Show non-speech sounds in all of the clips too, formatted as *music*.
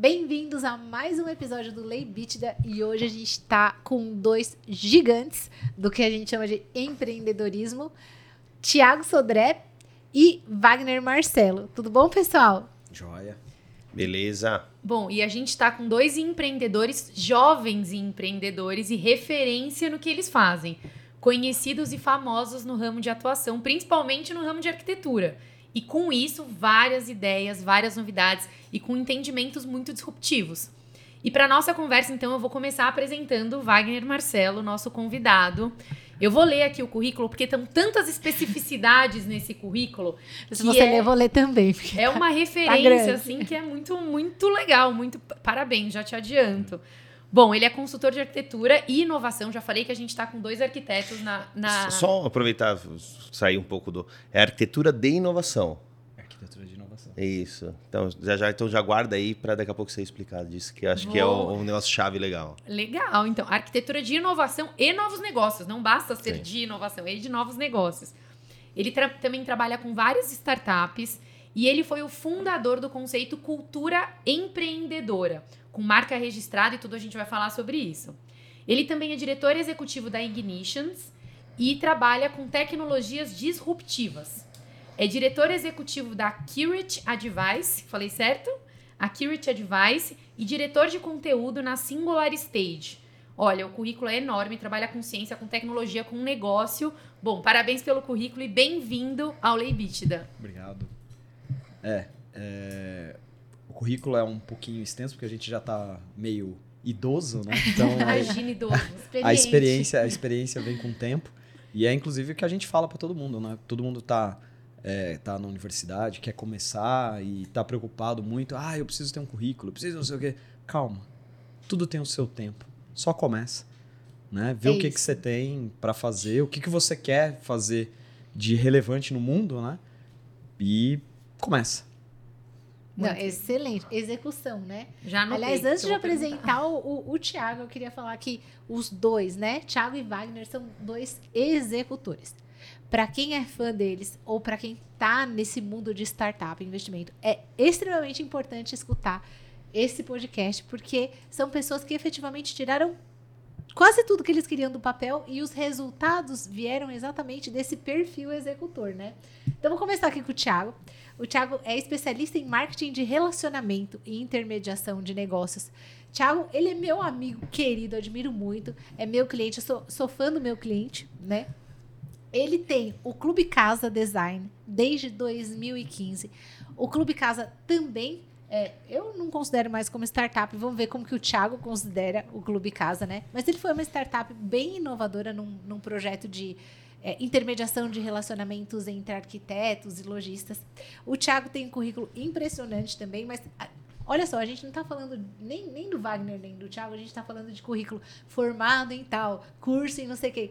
Bem-vindos a mais um episódio do Lei Bítida e hoje a gente está com dois gigantes do que a gente chama de empreendedorismo, Tiago Sodré e Wagner Marcelo. Tudo bom, pessoal? Joia. Beleza. Bom, e a gente está com dois empreendedores, jovens empreendedores e referência no que eles fazem. Conhecidos e famosos no ramo de atuação, principalmente no ramo de arquitetura. E com isso, várias ideias, várias novidades e com entendimentos muito disruptivos. E para nossa conversa, então, eu vou começar apresentando Wagner Marcelo, nosso convidado. Eu vou ler aqui o currículo, porque estão tantas especificidades nesse currículo. Se você é, ler, eu vou ler também. É uma tá referência, tá assim, que é muito, muito legal. Muito parabéns, já te adianto. Bom, ele é consultor de arquitetura e inovação. Já falei que a gente está com dois arquitetos na, na. Só aproveitar, sair um pouco do. É arquitetura de inovação. Arquitetura de inovação. Isso. Então já, já, então já guarda aí para daqui a pouco você explicar disso, que acho Vou... que é um, um negócio-chave legal. Legal. Então, arquitetura de inovação e novos negócios. Não basta ser Sim. de inovação, é de novos negócios. Ele tra também trabalha com várias startups e ele foi o fundador do conceito cultura empreendedora com marca registrada e tudo a gente vai falar sobre isso. Ele também é diretor executivo da Ignitions e trabalha com tecnologias disruptivas. É diretor executivo da Accurate Advice, falei certo? Accurate Advice e diretor de conteúdo na Singular Stage. Olha, o currículo é enorme, trabalha com ciência, com tecnologia, com negócio. Bom, parabéns pelo currículo e bem-vindo ao Lei Bítida. Obrigado. É, é, currículo é um pouquinho extenso, porque a gente já está meio idoso, né? *laughs* Então, Imagina idoso, *laughs* experiente. a experiência, a experiência vem com o tempo. E é inclusive o que a gente fala para todo mundo, né? Todo mundo está é, tá na universidade, quer começar e está preocupado muito. Ah, eu preciso ter um currículo, preciso não sei o quê. Calma. Tudo tem o seu tempo. Só começa. Né? Vê é o que, que você tem para fazer, o que, que você quer fazer de relevante no mundo, né? E começa. Não, excelente. Execução, né? Já Aliás, antes de apresentar o, o, o Thiago, eu queria falar que os dois, né? Thiago e Wagner são dois executores. Para quem é fã deles ou para quem tá nesse mundo de startup, investimento, é extremamente importante escutar esse podcast, porque são pessoas que efetivamente tiraram quase tudo que eles queriam do papel e os resultados vieram exatamente desse perfil executor, né? Então, vou começar aqui com o Thiago. O Thiago é especialista em marketing de relacionamento e intermediação de negócios. Thiago, ele é meu amigo querido, admiro muito, é meu cliente, eu sou, sou fã do meu cliente, né? Ele tem o Clube Casa Design desde 2015. O Clube Casa também é, eu não considero mais como startup. Vamos ver como que o Thiago considera o Clube Casa, né? Mas ele foi uma startup bem inovadora num, num projeto de é, intermediação de relacionamentos entre arquitetos e lojistas. O Thiago tem um currículo impressionante também, mas olha só, a gente não está falando nem, nem do Wagner nem do Thiago, a gente está falando de currículo formado em tal, curso em não sei o quê.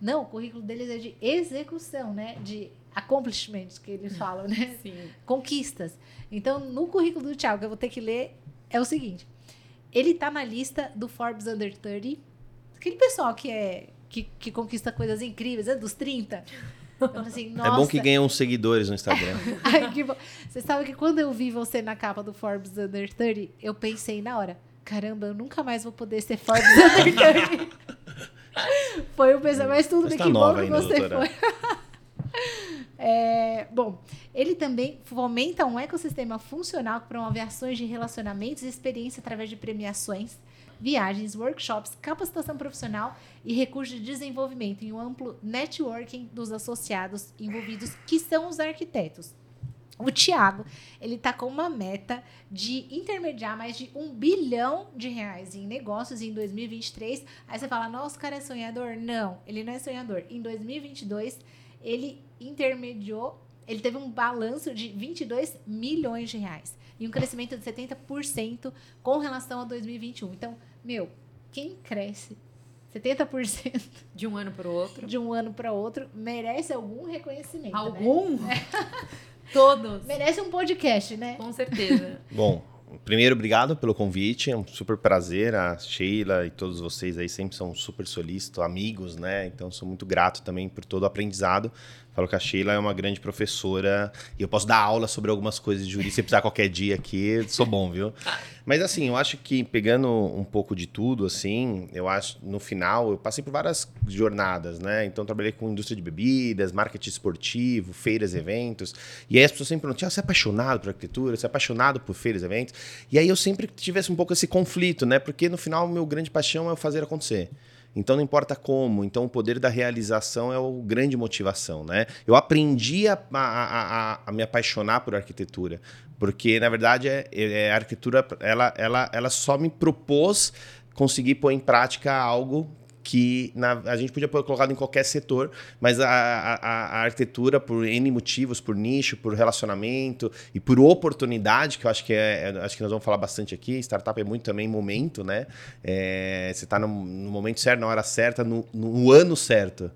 Não, o currículo deles é de execução, né? De accomplishments que eles *laughs* falam, né? Sim. Conquistas. Então, no currículo do Thiago, que eu vou ter que ler, é o seguinte. Ele está na lista do Forbes Under 30. Aquele pessoal que é que, que conquista coisas incríveis, é dos 30. Assim, é bom que ganha uns seguidores no Instagram. *laughs* Ai, você sabe que quando eu vi você na capa do Forbes Under 30, eu pensei na hora, caramba, eu nunca mais vou poder ser Forbes Under 30. *laughs* foi o pensamento, mas tudo bem, tá que bom que você doutora. foi. É, bom, ele também fomenta um ecossistema funcional que promove ações de relacionamentos e experiência através de premiações, viagens, workshops, capacitação profissional e recursos de desenvolvimento em um amplo networking dos associados envolvidos, que são os arquitetos. O Tiago, ele tá com uma meta de intermediar mais de um bilhão de reais em negócios em 2023. Aí você fala, nossa, o cara é sonhador? Não, ele não é sonhador. Em 2022, ele intermediou, ele teve um balanço de 22 milhões de reais e um crescimento de 70% com relação a 2021. Então, meu, quem cresce 70% *laughs* de um ano para o outro, de um ano para outro, merece algum reconhecimento. Né? Algum? Né? *laughs* Todos. Merece um podcast, né? Com certeza. *laughs* Bom, primeiro, obrigado pelo convite. É um super prazer. A Sheila e todos vocês aí sempre são super solícitos, amigos, né? Então, sou muito grato também por todo o aprendizado. Falo que a Sheila é uma grande professora e eu posso dar aula sobre algumas coisas de jurídica. Se precisar qualquer dia aqui, sou bom, viu? Mas assim, eu acho que pegando um pouco de tudo, assim, eu acho, no final, eu passei por várias jornadas, né? Então, trabalhei com indústria de bebidas, marketing esportivo, feiras, eventos. E aí as pessoas sempre perguntam, ah, você é apaixonado por arquitetura? Você é apaixonado por feiras, eventos? E aí eu sempre tivesse um pouco esse conflito, né? Porque no final, meu grande paixão é fazer acontecer. Então não importa como. Então o poder da realização é a grande motivação, né? Eu aprendi a, a, a, a me apaixonar por arquitetura, porque na verdade é, é, a arquitetura ela, ela, ela só me propôs conseguir pôr em prática algo que na, a gente podia pôr colocado em qualquer setor, mas a, a, a, arquitetura, por N motivos, por nicho, por relacionamento e por oportunidade, que eu acho que é, é acho que nós vamos falar bastante aqui, startup é muito também momento, né? É, você está no, no, momento certo, na hora certa, no, no ano certo.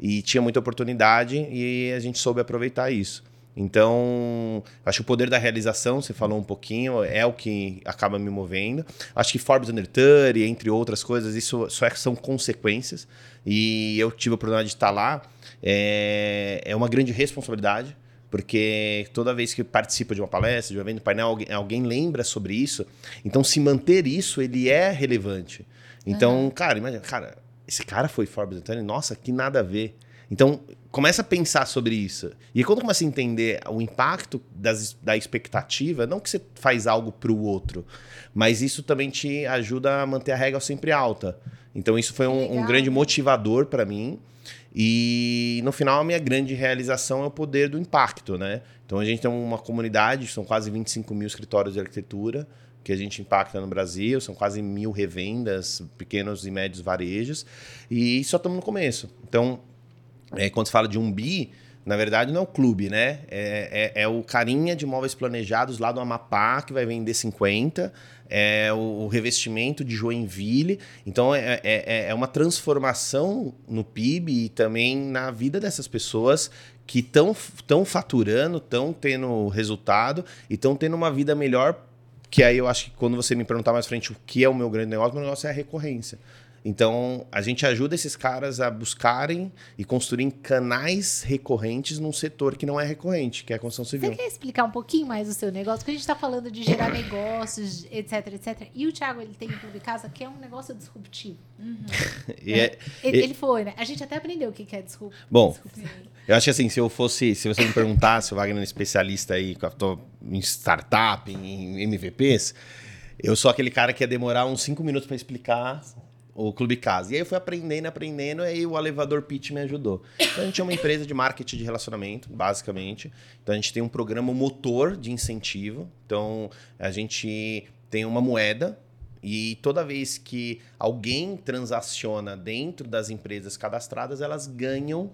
E tinha muita oportunidade e a gente soube aproveitar isso. Então, acho que o poder da realização, você falou um pouquinho, é o que acaba me movendo. Acho que Forbes Under 30, entre outras coisas, isso só é, são consequências. E eu tive a oportunidade de estar lá. É, é uma grande responsabilidade, porque toda vez que participa de uma palestra, de um evento, painel, alguém, alguém lembra sobre isso. Então, se manter isso, ele é relevante. Então, uhum. cara, imagina, cara, esse cara foi Forbes Under 30, nossa, que nada a ver. Então, começa a pensar sobre isso. E quando começa a entender o impacto das, da expectativa, não que você faz algo para o outro, mas isso também te ajuda a manter a regra sempre alta. Então isso foi um, um grande motivador para mim. E no final a minha grande realização é o poder do impacto, né? Então a gente tem uma comunidade, são quase 25 mil escritórios de arquitetura que a gente impacta no Brasil, são quase mil revendas, pequenos e médios varejos, e só estamos no começo. Então é, quando se fala de um bi, na verdade não é o clube, né? É, é, é, o carinha de móveis planejados lá do Amapá que vai vender 50, é o, revestimento de Joinville. Então é, é, é, é uma transformação no PIB e também na vida dessas pessoas que estão faturando, estão tendo resultado e estão tendo uma vida melhor. Que aí eu acho que quando você me perguntar mais frente o que é o meu grande negócio, meu negócio é a recorrência. Então, a gente ajuda esses caras a buscarem e construírem canais recorrentes num setor que não é recorrente, que é a construção civil. Você quer explicar um pouquinho mais o seu negócio? Porque a gente está falando de gerar negócios, etc, etc. E o Thiago, ele tem um Casa que é um negócio disruptivo. Uhum. *laughs* é, ele, ele, foi, né? A gente até aprendeu o que é disruptivo. Bom, eu acho que assim, se eu fosse, se você me perguntasse, o Wagner é um especialista aí, em startup, em MVPs, eu sou aquele cara que ia demorar uns cinco minutos para explicar o Clube Casa. E aí eu fui aprendendo, aprendendo, e aí o elevador pitch me ajudou. Então a gente é uma empresa de marketing de relacionamento, basicamente. Então a gente tem um programa motor de incentivo. Então a gente tem uma moeda e toda vez que alguém transaciona dentro das empresas cadastradas, elas ganham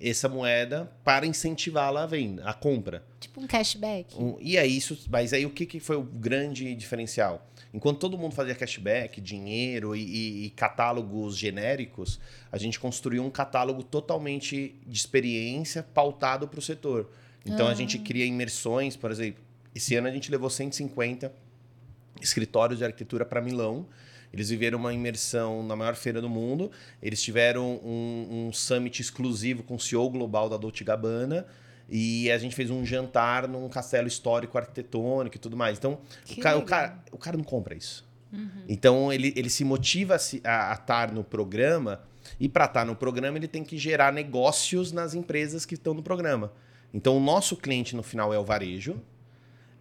essa moeda para incentivá-la a venda, a compra. Tipo um cashback. Um, e é isso, mas aí o que, que foi o grande diferencial? Enquanto todo mundo fazia cashback, dinheiro e, e, e catálogos genéricos, a gente construiu um catálogo totalmente de experiência pautado para o setor. Então a gente ah. cria imersões, por exemplo, esse ano a gente levou 150 escritórios de arquitetura para Milão. Eles viveram uma imersão na maior feira do mundo. Eles tiveram um, um summit exclusivo com o CEO global da Dolce Gabbana e a gente fez um jantar num castelo histórico arquitetônico e tudo mais. Então, o cara, o cara, o, cara, não compra isso. Uhum. Então, ele, ele se motiva a, a estar no programa. E para estar no programa, ele tem que gerar negócios nas empresas que estão no programa. Então, o nosso cliente no final é o varejo.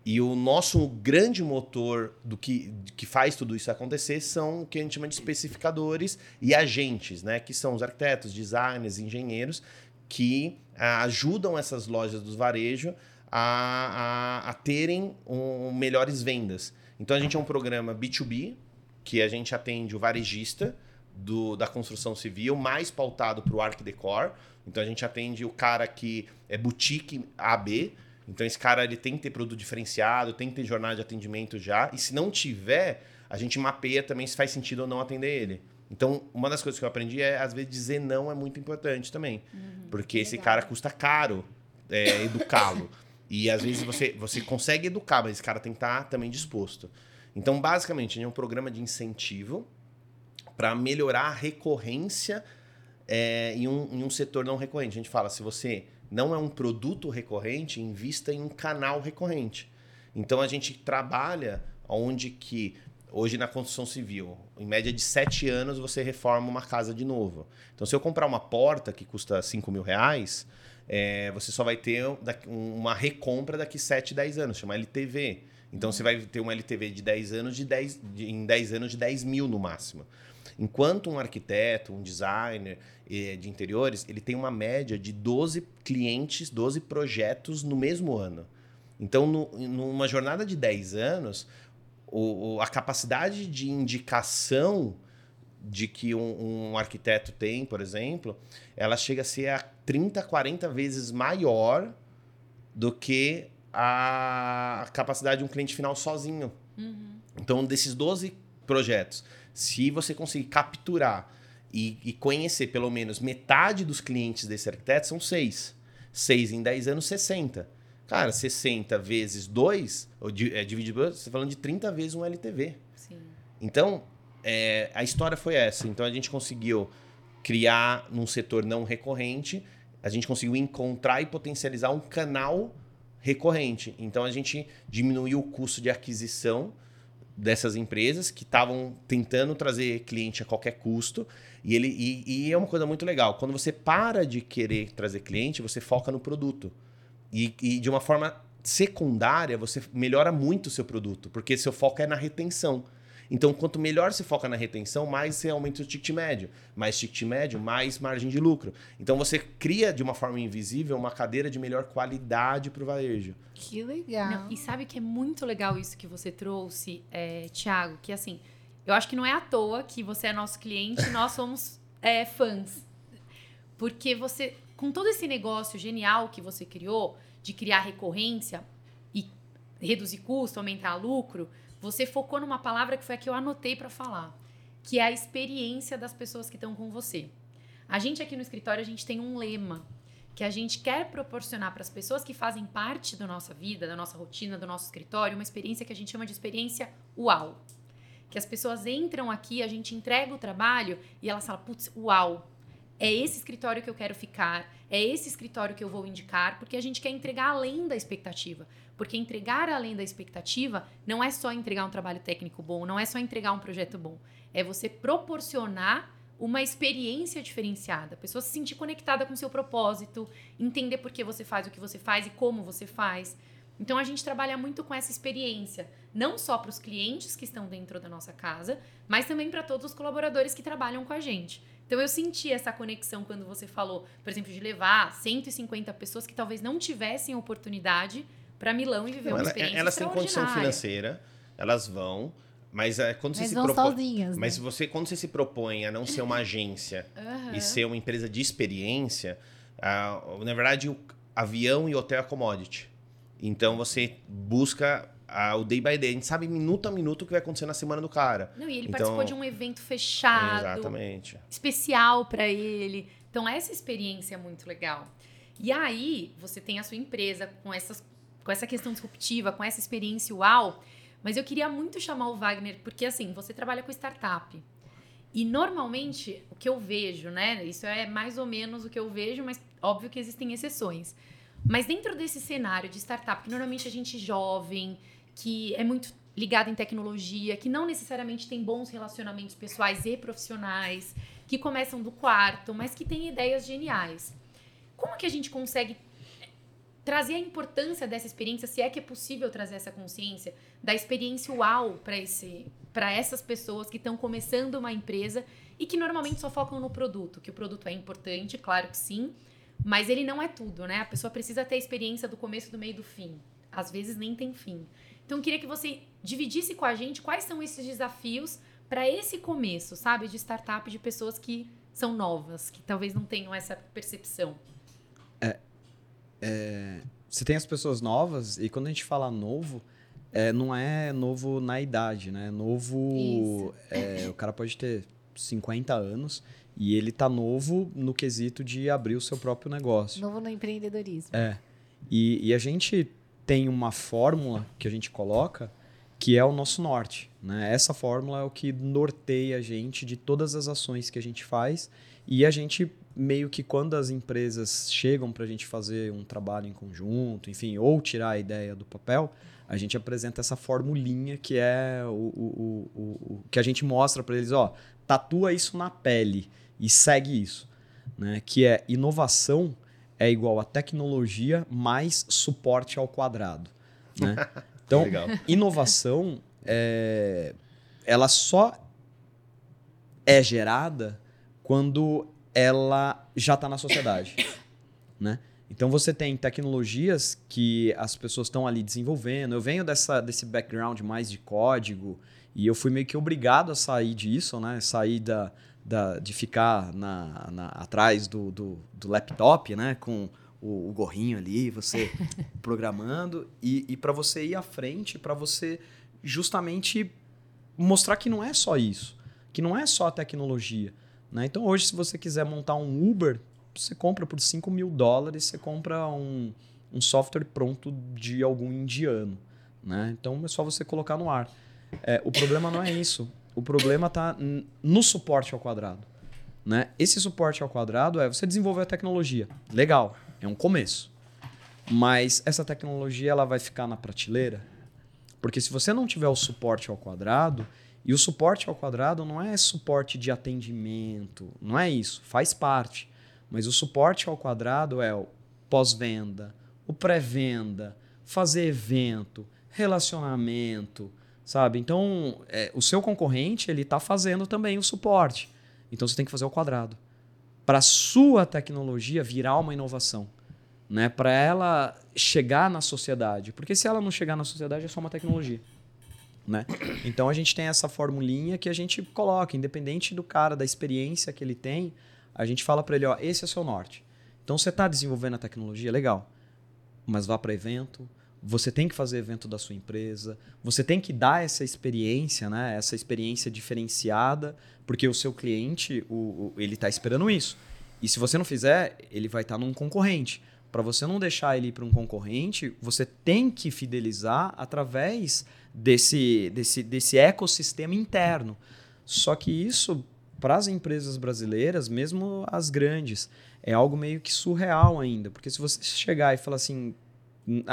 E o nosso grande motor do que, que faz tudo isso acontecer são o que a gente chama de especificadores e agentes, né? Que são os arquitetos, designers, engenheiros, que ah, ajudam essas lojas do varejo a, a, a terem um, melhores vendas. Então a gente é um programa B2B, que a gente atende o varejista do, da construção civil, mais pautado para o Arc Decor. Então a gente atende o cara que é boutique AB. Então esse cara ele tem que ter produto diferenciado, tem que ter jornada de atendimento já. E se não tiver, a gente mapeia também se faz sentido ou não atender ele. Então, uma das coisas que eu aprendi é, às vezes, dizer não é muito importante também. Uhum, porque esse cara custa caro é, educá-lo. e às vezes você, você consegue educar, mas esse cara tem que estar também disposto. Então, basicamente, é um programa de incentivo para melhorar a recorrência é, em, um, em um setor não recorrente. A gente fala, se você não é um produto recorrente, invista em um canal recorrente. Então a gente trabalha onde que hoje na construção civil, em média de sete anos você reforma uma casa de novo. Então se eu comprar uma porta que custa 5 mil reais, é, você só vai ter uma recompra daqui 7, 10 anos, chama LTV. Então você vai ter uma LTV de 10 anos de 10, de, em 10 anos de 10 mil no máximo. Enquanto um arquiteto, um designer de interiores, ele tem uma média de 12 clientes, 12 projetos no mesmo ano. Então, no, numa jornada de 10 anos, o, a capacidade de indicação de que um, um, arquiteto tem, por exemplo, ela chega a ser a 30, 40 vezes maior do que a capacidade de um cliente final sozinho. Uhum. Então, desses 12 projetos, se você conseguir capturar e, e, conhecer pelo menos metade dos clientes desse arquiteto, são seis. Seis em 10 anos, 60. Cara, 60 vezes 2, ou é, dividido, você está falando de 30 vezes um LTV. Sim. Então, é, a história foi essa. Então, a gente conseguiu criar num setor não recorrente, a gente conseguiu encontrar e potencializar um canal recorrente. Então, a gente diminuiu o custo de aquisição dessas empresas que estavam tentando trazer cliente a qualquer custo. E, ele, e, e, é uma coisa muito legal. Quando você para de querer trazer cliente, você foca no produto. E, e de uma forma secundária, você melhora muito o seu produto, porque seu foco é na retenção. Então, quanto melhor você foca na retenção, mais você aumenta o ticket médio. Mais ticket médio, mais margem de lucro. Então, você cria de uma forma invisível uma cadeira de melhor qualidade para o varejo. Que legal. Não, e sabe que é muito legal isso que você trouxe, é, Thiago? Que assim, eu acho que não é à toa que você é nosso cliente e nós somos é, fãs. Porque você, com todo esse negócio genial que você criou, de criar recorrência e reduzir custo, aumentar lucro, você focou numa palavra que foi a que eu anotei para falar, que é a experiência das pessoas que estão com você. A gente aqui no escritório, a gente tem um lema que a gente quer proporcionar para as pessoas que fazem parte da nossa vida, da nossa rotina, do nosso escritório, uma experiência que a gente chama de experiência uau. Que as pessoas entram aqui, a gente entrega o trabalho e elas falam, putz, uau, é esse escritório que eu quero ficar, é esse escritório que eu vou indicar, porque a gente quer entregar além da expectativa. Porque entregar além da expectativa não é só entregar um trabalho técnico bom, não é só entregar um projeto bom. É você proporcionar uma experiência diferenciada, a pessoa se sentir conectada com seu propósito, entender por que você faz o que você faz e como você faz. Então a gente trabalha muito com essa experiência, não só para os clientes que estão dentro da nossa casa, mas também para todos os colaboradores que trabalham com a gente. Então eu senti essa conexão quando você falou, por exemplo, de levar 150 pessoas que talvez não tivessem oportunidade para Milão e viver não, uma experiência Elas têm condição financeira, elas vão, mas é, quando mas você se propõe, sozinhas, né? mas você quando você se propõe a não ser uma agência uhum. e ser uma empresa de experiência, uh, na verdade o avião e hotel é commodity. Então você busca o day by day. A gente sabe minuto a minuto o que vai acontecer na semana do cara. Não, e ele então, participou de um evento fechado. Exatamente. Especial para ele. Então, essa experiência é muito legal. E aí, você tem a sua empresa com, essas, com essa questão disruptiva, com essa experiência uau. Mas eu queria muito chamar o Wagner, porque assim, você trabalha com startup. E normalmente, o que eu vejo, né? Isso é mais ou menos o que eu vejo, mas óbvio que existem exceções. Mas dentro desse cenário de startup, que normalmente a gente jovem, que é muito ligado em tecnologia, que não necessariamente tem bons relacionamentos pessoais e profissionais, que começam do quarto, mas que tem ideias geniais. Como que a gente consegue trazer a importância dessa experiência, se é que é possível trazer essa consciência da experiência uau para esse para essas pessoas que estão começando uma empresa e que normalmente só focam no produto, que o produto é importante, claro que sim, mas ele não é tudo, né? A pessoa precisa ter a experiência do começo, do meio e do fim. Às vezes nem tem fim. Então, eu queria que você dividisse com a gente quais são esses desafios para esse começo, sabe, de startup de pessoas que são novas, que talvez não tenham essa percepção. É, é, você tem as pessoas novas e quando a gente fala novo, é, não é novo na idade, né? Novo, é, o cara pode ter 50 anos e ele tá novo no quesito de abrir o seu próprio negócio. Novo no empreendedorismo. É. E, e a gente tem uma fórmula que a gente coloca que é o nosso norte. Né? Essa fórmula é o que norteia a gente de todas as ações que a gente faz e a gente meio que quando as empresas chegam para a gente fazer um trabalho em conjunto, enfim, ou tirar a ideia do papel, a gente apresenta essa formulinha que é o, o, o, o que a gente mostra para eles, ó, tatua isso na pele e segue isso, né? Que é inovação é igual a tecnologia mais suporte ao quadrado, né? *laughs* Então, inovação é, ela só é gerada quando ela já está na sociedade, *coughs* né? Então você tem tecnologias que as pessoas estão ali desenvolvendo. Eu venho dessa, desse background mais de código e eu fui meio que obrigado a sair disso, né? Sair da, da, de ficar na, na- atrás do, do, do laptop, né? Com o, o gorrinho ali, você *laughs* programando e, e para você ir à frente, para você justamente mostrar que não é só isso, que não é só a tecnologia. Né? Então hoje, se você quiser montar um Uber, você compra por 5 mil dólares, você compra um, um software pronto de algum indiano. Né? Então é só você colocar no ar. É, o problema não é isso. O problema está no suporte ao quadrado. Né? Esse suporte ao quadrado é você desenvolver a tecnologia. Legal, é um começo. Mas essa tecnologia ela vai ficar na prateleira? Porque se você não tiver o suporte ao quadrado, e o suporte ao quadrado não é suporte de atendimento, não é isso, faz parte. Mas o suporte ao quadrado é o pós-venda, o pré-venda, fazer evento, relacionamento, sabe? Então, é, o seu concorrente ele está fazendo também o suporte. Então, você tem que fazer o quadrado. Para a sua tecnologia virar uma inovação. Né? Para ela chegar na sociedade. Porque se ela não chegar na sociedade, é só uma tecnologia. Né? Então a gente tem essa formulinha que a gente coloca, independente do cara, da experiência que ele tem, a gente fala para ele, ó, esse é o seu norte. Então você está desenvolvendo a tecnologia, legal, mas vá para evento, você tem que fazer evento da sua empresa, você tem que dar essa experiência, né? Essa experiência diferenciada, porque o seu cliente, o, o- ele está esperando isso. E se você não fizer, ele vai estar num concorrente. Para você não deixar ele ir para um concorrente, você tem que fidelizar através desse, desse, desse ecossistema interno. Só que isso, para as empresas brasileiras, mesmo as grandes, é algo meio que surreal ainda. Porque se você chegar e falar assim,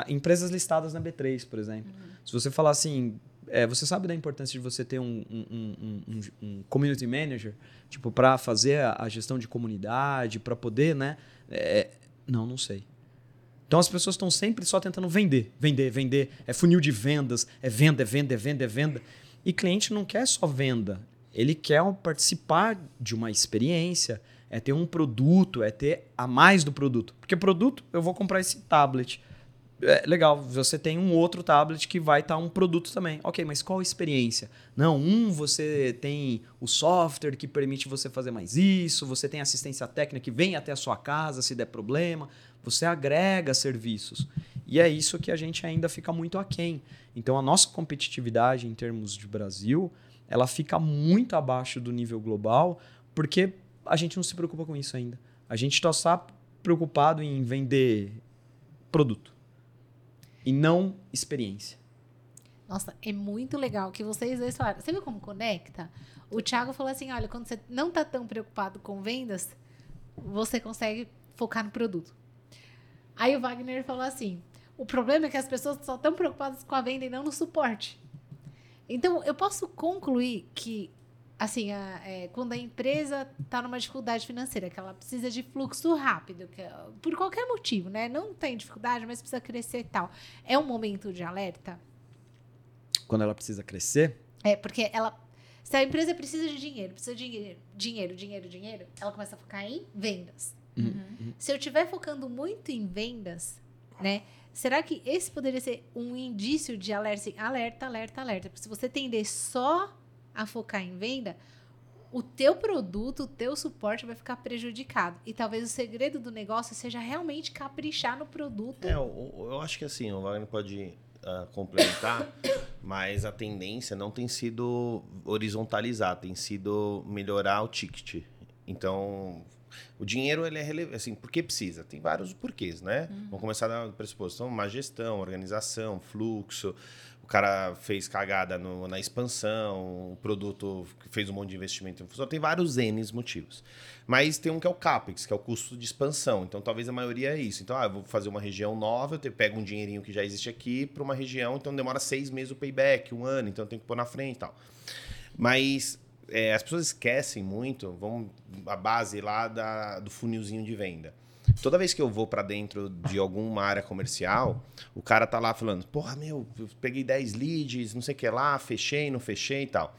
empresas listadas na B3, por exemplo, se você falar assim, é, você sabe da importância de você ter um, um, um, um- um community manager, tipo, para fazer a, a gestão de comunidade, para poder, né? É, não, não sei. Então as pessoas estão sempre só tentando vender, vender, vender. É funil de vendas, é venda, é venda, é venda, é venda. E cliente não quer só venda. Ele quer participar de uma experiência, é ter um produto, é ter a mais do produto. Porque produto, eu vou comprar esse tablet. É, legal, você tem um outro tablet que vai estar um produto também. Ok, mas qual a experiência? Não, um você tem o software que permite você fazer mais isso, você tem assistência técnica que vem até a sua casa se der problema, você agrega serviços. E é isso que a gente ainda fica muito aquém. Então a nossa competitividade em termos de Brasil, ela fica muito abaixo do nível global, porque a gente não se preocupa com isso ainda. A gente está só preocupado em vender produto e não experiência. Nossa, é muito legal que vocês dois falaram. Você viu como conecta? O Thiago falou assim: olha, quando você não tá tão preocupado com vendas, você consegue focar no produto. Aí o Wagner falou assim: o problema é que as pessoas só estão preocupadas com a venda e não no suporte. Então, eu posso concluir que, assim, a- é, quando a empresa está numa dificuldade financeira, que ela precisa de fluxo rápido, que, por qualquer motivo, né? Não tem dificuldade, mas precisa crescer e tal. É um momento de alerta? Quando ela precisa crescer, É, porque ela. Se a empresa precisa de dinheiro, precisa de dinheiro, dinheiro, dinheiro, dinheiro, ela começa a focar em vendas. Se eu estiver focando muito em vendas, né? Será que esse poderia ser um indício de alerta? Assim, alerta, alerta, alerta. Porque se você tender só a focar em venda, o teu produto, o teu suporte vai ficar prejudicado. E talvez o segredo do negócio seja realmente caprichar no produto. É, eu, eu acho que assim, o Wagner pode ah, complementar, *coughs* mas a tendência não tem sido horizontalizar, tem sido melhorar o ticket. Então, o dinheiro ele é relevante, assim, por que precisa? Tem vários porquês, né? Vamos começar da pressuposição, má gestão, organização, fluxo. O cara fez cagada no- na expansão, o produto fez um monte de investimento em função. Tem vários N motivos. Mas tem um que é o CAPEX, que é o custo de expansão. Então, talvez a maioria é isso. Então, ah, eu vou fazer uma região nova, eu te- pego um dinheirinho que já existe aqui para uma região, então demora seis meses o payback, um ano, então tenho que pôr na frente e tal. Mas é, as pessoas esquecem muito, vamos a base lá da, do funilzinho de venda. Toda vez que eu vou para dentro de alguma área comercial, o cara tá lá falando: "Porra, meu, eu peguei 10 leads, não sei o que lá, fechei, não fechei e tal".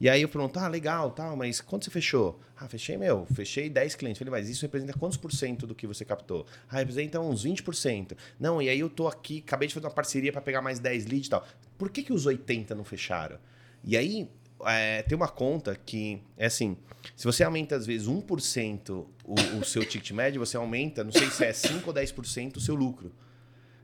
E aí eu pergunto: "Ah, legal, tal, mas quanto você fechou?". "Ah, fechei, meu, fechei 10 clientes". Falei: "Mas isso representa quantos por cento do que você captou?". "Ah, representa uns 20%". "Não, e aí eu tô aqui, acabei de fazer uma parceria para pegar mais 10 leads e tal". "Por que que os 80 não fecharam?". E aí é, tem uma conta que é assim: se você aumenta às vezes 1% o, o seu ticket médio, você aumenta, não sei se é 5 ou 10% o seu lucro.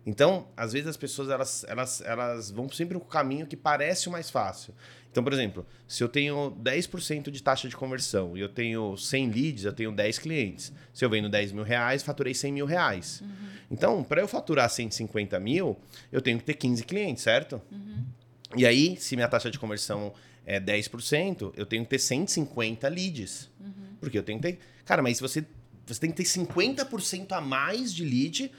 Então, às vezes as pessoas elas, elas, elas vão sempre com o caminho que parece o mais fácil. Então, por exemplo, se eu tenho 10% de taxa de conversão e eu tenho 100 leads, eu tenho 10 clientes. Se eu vendo 10 mil reais, faturei 100 mil reais. Então, para eu faturar 150 mil, eu tenho que ter 15 clientes, certo? E aí, se minha taxa de conversão é 10%, eu tenho que ter 150 leads. Porque eu tenho que ter. Cara, mas você, você tem que ter 50% a mais de lead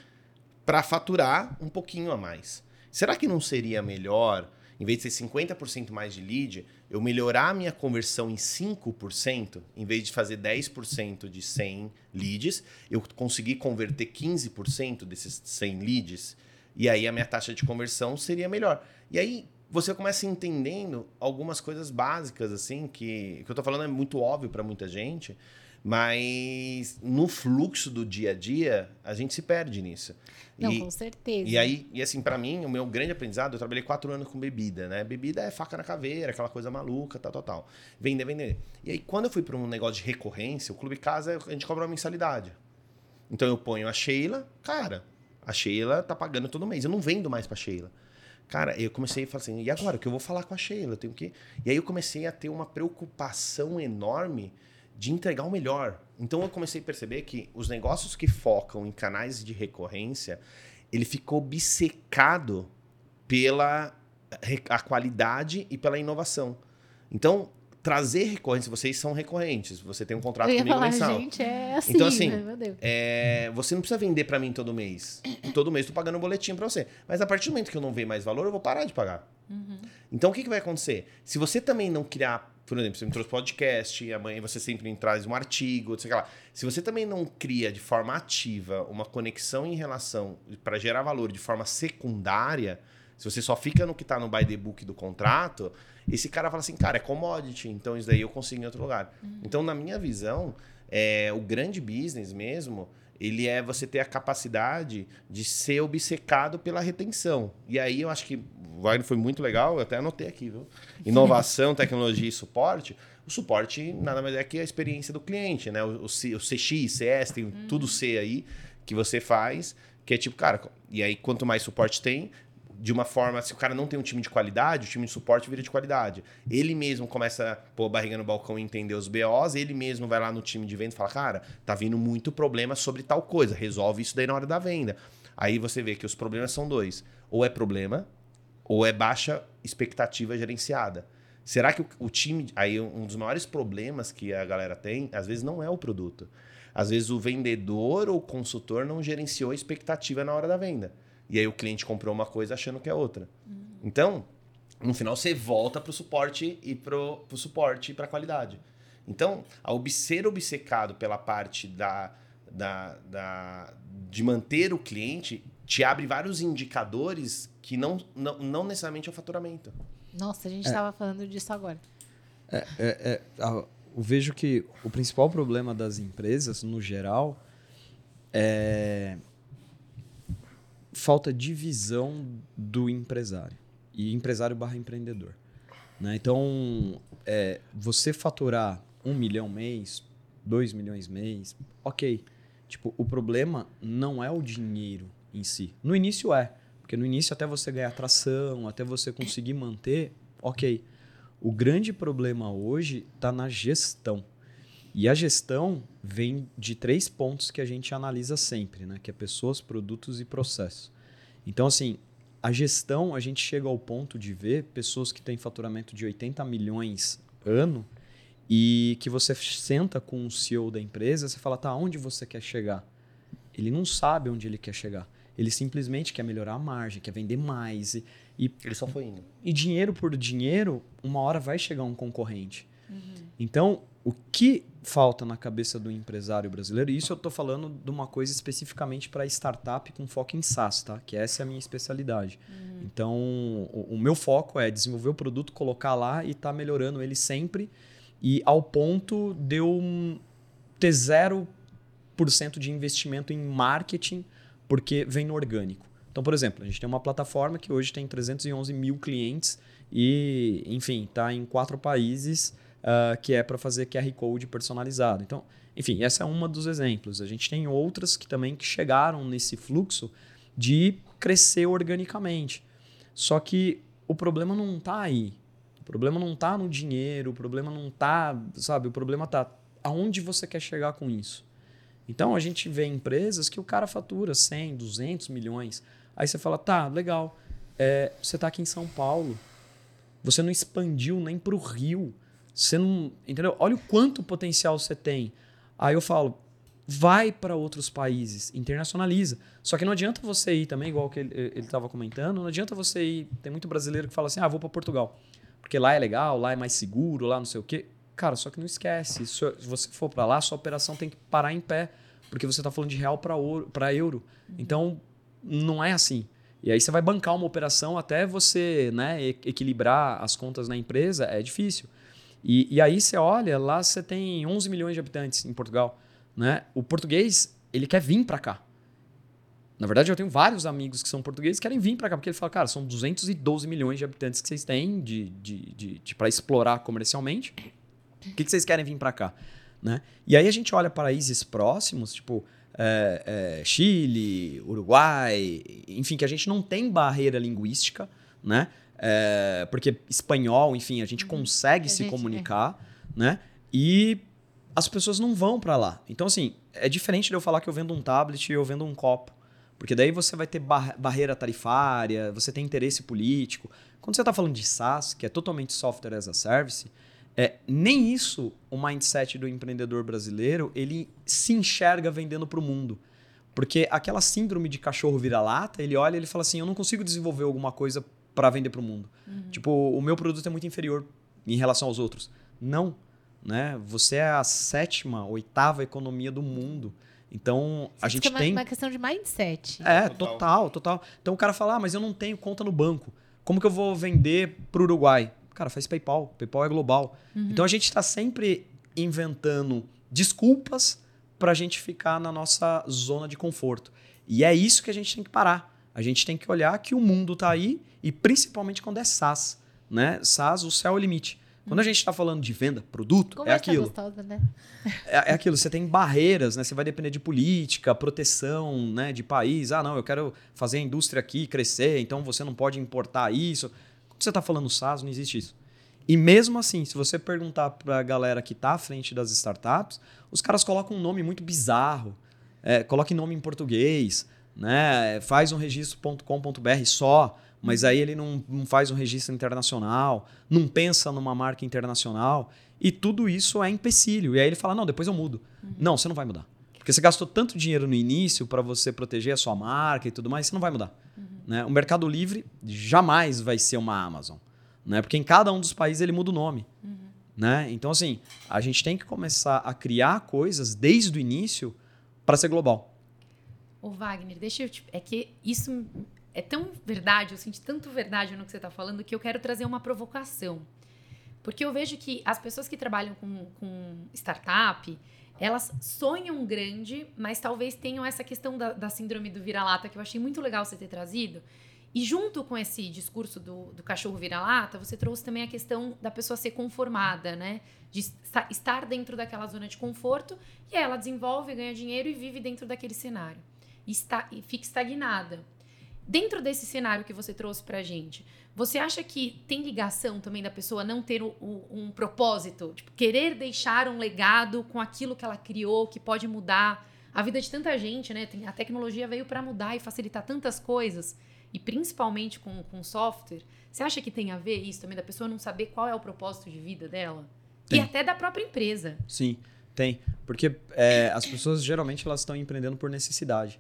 para faturar um pouquinho a mais. Será que não seria melhor, em vez de ser 50% mais de lead, eu melhorar a minha conversão em 5%, em vez de fazer 10% de 100 leads, eu conseguir converter 15% desses 100 leads, e aí a minha taxa de conversão seria melhor. E aí você começa entendendo algumas coisas básicas, assim, que, que eu tô falando é muito óbvio para muita gente, mas no fluxo do dia a dia, a gente se perde nisso. Não, e, com certeza. e aí, e assim, para mim, o meu grande aprendizado, eu trabalhei quatro anos com bebida, né? Bebida é faca na caveira, aquela coisa maluca, tal, tal, tal. Vender, vender. E aí, quando eu fui para um negócio de recorrência, o Clube Casa, a gente cobra uma mensalidade. Então eu ponho a Sheila, cara, a Sheila tá pagando todo mês. Eu não vendo mais pra Sheila. Cara, eu comecei a falar assim, e agora? O que eu vou falar com a Sheila? Eu tenho que... E aí eu comecei a ter uma preocupação enorme de entregar o melhor. Então eu comecei a perceber que os negócios que focam em canais de recorrência, ele ficou obcecado pela a qualidade e pela inovação. Então, trazer recorrência, vocês são recorrentes, você tem um contrato comigo falar, mensal. gente, é assim, Então, assim, né? É, você não precisa vender pra mim todo mês. Todo mês eu tô pagando um boletim pra você. Mas a partir do momento que eu não ver mais valor, eu vou parar de pagar. Então o que, que vai acontecer? Se você também não criar, por exemplo, você me trouxe podcast, amanhã você sempre me traz um artigo, sei lá. Se você também não cria de forma ativa uma conexão em relação para gerar valor de forma secundária, se você só fica no que tá no by the book do contrato, esse cara fala assim, cara, é commodity, então isso daí eu consigo em outro lugar. Então, na minha visão, é, o grande business mesmo, ele é você ter a capacidade de ser obcecado pela retenção. E aí eu acho que o Wagner foi muito legal, eu até anotei aqui, viu? *laughs* Inovação, tecnologia e suporte. O suporte nada mais é que a experiência do cliente, né? O, o, C- o CX, CS, tem tudo C aí que você faz, que é tipo, cara, e aí quanto mais suporte tem, de uma forma, se o cara não tem um time de qualidade, o time de suporte vira de qualidade. Ele mesmo começa a pôr a barriga no balcão e entender os BOs, ele mesmo vai lá no time de venda e fala, cara, tá vindo muito problema sobre tal coisa, resolve isso daí na hora da venda. Aí você vê que os problemas são dois. Ou é problema, ou é baixa expectativa gerenciada. Será que o, o time. Aí, um dos maiores problemas que a galera tem, às vezes, não é o produto. Às vezes, o vendedor ou o consultor não gerenciou a expectativa na hora da venda. E aí, o cliente comprou uma coisa achando que é outra. Então, no final, você volta para o suporte e para o suporte e para a qualidade. Então, a ob- ser obcecado pela parte da, da, da, de manter o cliente te abre vários indicadores que não, não, não necessariamente é o faturamento. Nossa, a gente tava falando disso agora. É, é, a- eu vejo que o principal problema das empresas, no geral, é falta de visão do empresário. E empresário barra empreendedor. né? Então, é, você faturar um milhão mês, dois milhões mês, ok. Tipo, o problema não é o dinheiro em si. No início é. Porque no início, até você ganhar tração, até você conseguir manter, ok. O grande problema hoje está na gestão. E a gestão vem de três pontos que a gente analisa sempre, né? Que é pessoas, produtos e processos. Então, assim, a gestão, a gente chega ao ponto de ver pessoas que têm faturamento de 80 milhões ano e que você senta com o CEO da empresa, você fala, tá, onde você quer chegar? Ele não sabe onde ele quer chegar. Ele simplesmente quer melhorar a margem, quer vender mais. E, e, Ele só foi indo. e dinheiro por dinheiro, uma hora vai chegar um concorrente. Então, o que falta na cabeça do empresário brasileiro, e isso eu estou falando de uma coisa especificamente para startup com foco em SaaS, tá? que essa é a minha especialidade. Então, o, o meu foco é desenvolver o produto, colocar lá e estar melhorando ele sempre, e ao ponto de eu hum, ter 0% de investimento em marketing, porque vem no orgânico. Então, por exemplo, a gente tem uma plataforma que hoje tem 311 mil clientes e, enfim, está em quatro países ah, que é para fazer QR Code personalizado. Então, enfim, essa é uma dos exemplos. A gente tem outras que também que chegaram nesse fluxo de crescer organicamente. Só que o problema não está aí. O problema não está no dinheiro, o problema não está, sabe? O problema está aonde você quer chegar com isso. Então a gente vê empresas que o cara fatura 100, 200 milhões. Aí você fala, tá, legal. É, você está aqui em São Paulo. Você não expandiu nem para o Rio. Você não. Entendeu? Olha o quanto potencial você tem. Aí eu falo, vai para outros países, internacionaliza. Só que não adianta você ir também, igual que ele estava comentando, não adianta você ir. Tem muito brasileiro que fala assim: ah, vou para Portugal. Porque lá é legal, lá é mais seguro, lá não sei o quê. Cara, só que não esquece. Se você for para lá, sua operação tem que parar em pé. Porque você está falando de real para euro. Então, não é assim. E aí você vai bancar uma operação até você né, equilibrar as contas na empresa, é difícil. E, e aí você olha, lá você tem 11 milhões de habitantes em Portugal. Né? O português, ele quer vir para cá. Na verdade, eu tenho vários amigos que são portugueses que querem vir para cá, porque ele fala, cara, são 212 milhões de habitantes que vocês têm de, de, de, de para explorar comercialmente. O que, que vocês querem vir para cá? Né? E aí a gente olha países próximos, tipo é, é, Chile, Uruguai, enfim, que a gente não tem barreira linguística, né? É, porque espanhol, enfim, a gente consegue A se gente- comunicar, né? E as pessoas não vão para lá. Então, assim, é diferente de eu falar que eu vendo um tablet e eu vendo um copo. Porque daí você vai ter bar- barreira tarifária, você tem interesse político. Quando você está falando de SaaS, que é totalmente software as a service, é, nem isso o mindset do empreendedor brasileiro ele se enxerga vendendo para o mundo. Porque aquela síndrome de cachorro vira-lata, ele olha e ele fala assim: eu não consigo desenvolver alguma coisa para vender para o mundo. Tipo, o meu produto é muito inferior em relação aos outros. Não. Né? Você é a sétima, oitava economia do mundo. Então, a Isso gente que é uma, tem. uma questão de mindset. É, Total. total, total. Então o cara fala, ah, mas eu não tenho conta no banco. Como que eu vou vender pro Uruguai? Cara, faz PayPal. PayPal é global. Então a gente está sempre inventando desculpas para a gente ficar na nossa zona de conforto. E é isso que a gente tem que parar. A gente tem que olhar que o mundo está aí e principalmente quando é SaaS. Né? SaaS, o céu é o limite. Quando a gente está falando de venda, produto, Como é aquilo. gostosa, né? É, é aquilo, você tem barreiras, né? Você vai depender de política, proteção, né? De país. Ah, não, eu quero fazer a indústria aqui crescer, então você não pode importar isso. Quando você está falando SaaS, não existe isso. E mesmo assim, se você perguntar para a galera que está à frente das startups, os caras colocam um nome muito bizarro. É, coloca nome em português, né? Faz um registro.com.br só, mas aí ele não, não faz um registro internacional, não pensa numa marca internacional. E tudo isso é empecilho. E aí ele fala: não, depois eu mudo. Não, você não vai mudar. Porque você gastou tanto dinheiro no início para você proteger a sua marca e tudo mais, você não vai mudar. Né? O Mercado Livre jamais vai ser uma Amazon. Né? Porque em cada um dos países ele muda o nome. Né? Então, assim, a gente tem que começar a criar coisas desde o início para ser global. Ô, Wagner, deixa eu te... É que isso é tão verdade, eu senti tanto verdade no que você está falando, que eu quero trazer uma provocação. Porque eu vejo que as pessoas que trabalham com, com startup, elas sonham grande, mas talvez tenham essa questão da, da síndrome do vira-lata, que eu achei muito legal você ter trazido. E junto com esse discurso do, do cachorro vira-lata, você trouxe também a questão da pessoa ser conformada, né? De esta- estar dentro daquela zona de conforto e ela desenvolve, ganha dinheiro e vive dentro daquele cenário. E, está, e fica estagnada. Dentro desse cenário que você trouxe pra gente, você acha que tem ligação também da pessoa não ter o- o- um propósito? Tipo, querer deixar um legado com aquilo que ela criou, que pode mudar a vida de tanta gente, né? A tecnologia veio para mudar e facilitar tantas coisas. e principalmente com, com software, você acha que tem a ver isso também, da pessoa não saber qual é o propósito de vida dela? Tem. E até da própria empresa. Sim, tem. Porque é, as pessoas geralmente elas estão empreendendo por necessidade.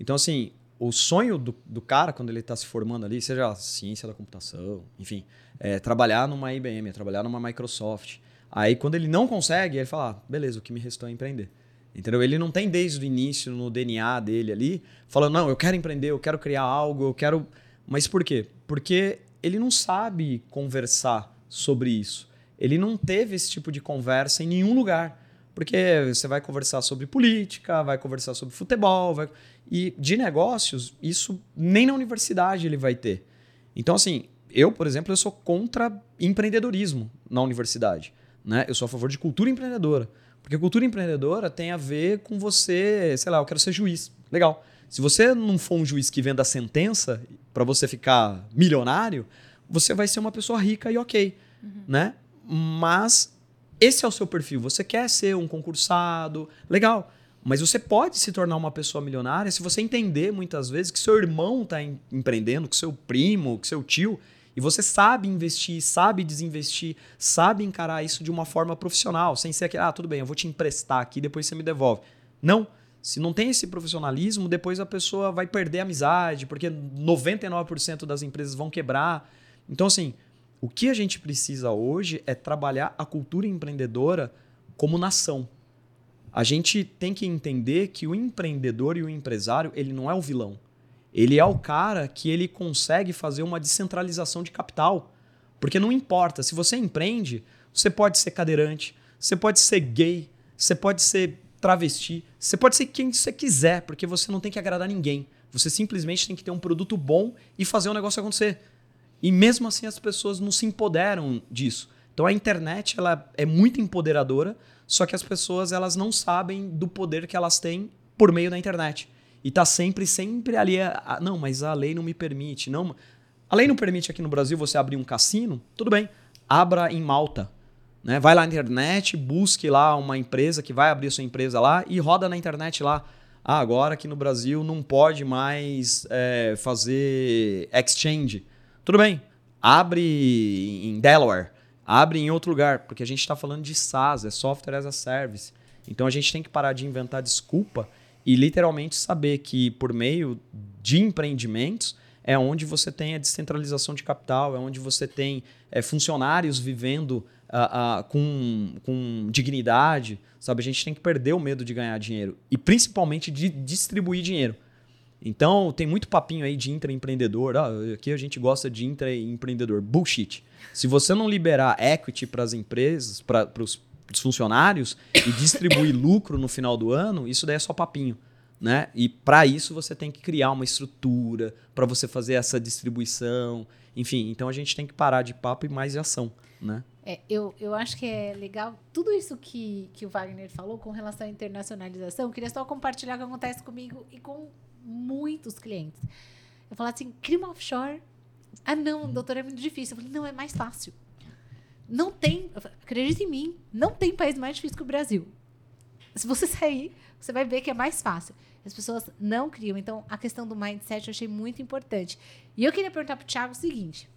Então, assim, o sonho do, do cara, quando ele está se formando ali, seja ciência da computação, enfim, é trabalhar numa IBM, é trabalhar numa Microsoft. Aí, quando ele não consegue, ele fala: ah, beleza, o que me restou é empreender. Entendeu? Ele não tem desde o início no DNA dele ali, falando: não, eu quero empreender, eu quero criar algo, eu quero. Mas por quê? Porque ele não sabe conversar sobre isso. Ele não teve esse tipo de conversa em nenhum lugar. Porque você vai conversar sobre política, vai conversar sobre futebol, vai... e de negócios, isso nem na universidade ele vai ter. Então, assim, eu, por exemplo, eu sou contra empreendedorismo na universidade. Né? Eu sou a favor de cultura empreendedora. Porque cultura empreendedora tem a ver com você, sei lá, eu quero ser juiz. Legal. Se você não for um juiz que venda sentença para você ficar milionário, você vai ser uma pessoa rica e ok, uhum. né? Mas esse é o seu perfil. Você quer ser um concursado, legal. Mas você pode se tornar uma pessoa milionária se você entender muitas vezes que seu irmão está em, empreendendo, que seu primo, que seu tio, e você sabe investir, sabe desinvestir, sabe encarar isso de uma forma profissional, sem ser aquele, ah, tudo bem, eu vou te emprestar aqui, depois você me devolve. Não. Se não tem esse profissionalismo, depois a pessoa vai perder a amizade, porque 99% das empresas vão quebrar. Então, assim, o que a gente precisa hoje é trabalhar a cultura empreendedora como nação. A gente tem que entender que o empreendedor e o empresário, ele não é o vilão. Ele é o cara que ele consegue fazer uma descentralização de capital. Porque não importa, se você empreende, você pode ser cadeirante, você pode ser gay, você pode ser travesti, você pode ser quem você quiser, porque você não tem que agradar ninguém. Você simplesmente tem que ter um produto bom e fazer o negócio acontecer. E mesmo assim as pessoas não se empoderam disso. Então a internet ela é muito empoderadora, só que as pessoas elas não sabem do poder que elas têm por meio da internet. E tá sempre, sempre ali. A, não, mas a lei não me permite. Não, a lei não permite aqui no Brasil você abrir um cassino? Tudo bem. Abra em Malta. Né? Vai lá na internet, busque lá uma empresa que vai abrir sua empresa lá e roda na internet lá. Ah, agora aqui no Brasil não pode mais é, fazer exchange. Tudo bem. Abre em Delaware. Abre em outro lugar. Porque a gente está falando de SaaS, é Software as a Service. Então a gente tem que parar de inventar desculpa e literalmente saber que por meio de empreendimentos é onde você tem a descentralização de capital, é onde você tem é, funcionários vivendo uh, uh, com, com dignidade, sabe? A gente tem que perder o medo de ganhar dinheiro e principalmente de distribuir dinheiro. Então, tem muito papinho aí de intraempreendedor. Ah, aqui a gente gosta de intraempreendedor. Bullshit. Se você não liberar equity para as empresas, para os funcionários e distribuir *coughs* lucro no final do ano, isso daí é só papinho. Né? E para isso você tem que criar uma estrutura para você fazer essa distribuição. Enfim, então a gente tem que parar de papo e mais de ação. Né? É, eu, eu acho que é legal tudo isso que, que o Wagner falou com relação à internacionalização. Eu queria só compartilhar o que acontece comigo e com muitos clientes. Eu falo assim, cria uma offshore. Ah, não, doutor, é muito difícil. Eu falei, não, é mais fácil. Não tem, acredite em mim, não tem país mais difícil que o Brasil. Se você *laughs* sair, você vai ver que é mais fácil. As pessoas não criam. Então, a questão do mindset eu achei muito importante. E eu queria perguntar para o Thiago o seguinte: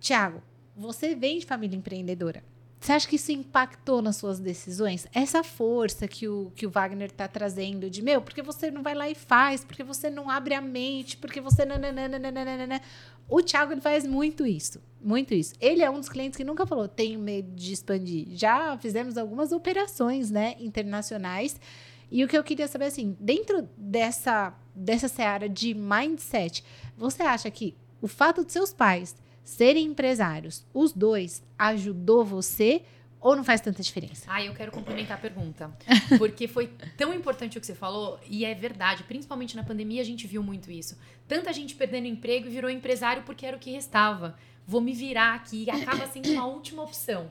Thiago, você vem de família empreendedora. Você acha que isso impactou nas suas decisões? Essa força que o, que o Wagner está trazendo de, meu, porque você não vai lá e faz, porque você não abre a mente, porque você. Nananana. O Thiago ele faz muito isso. Muito isso. Ele é um dos clientes que nunca falou, tenho medo de expandir. Já fizemos algumas operações né, internacionais. E o que eu queria saber, assim, dentro dessa, dessa seara de mindset, você acha que o fato de seus pais serem empresários, os dois, ajudou você ou não faz tanta diferença? Ah, eu quero complementar a pergunta. *laughs* Porque foi tão importante o que você falou, e é verdade, principalmente na pandemia a gente viu muito isso. Tanta gente perdendo emprego e virou empresário porque era o que restava. Vou me virar aqui, e acaba sendo uma última opção.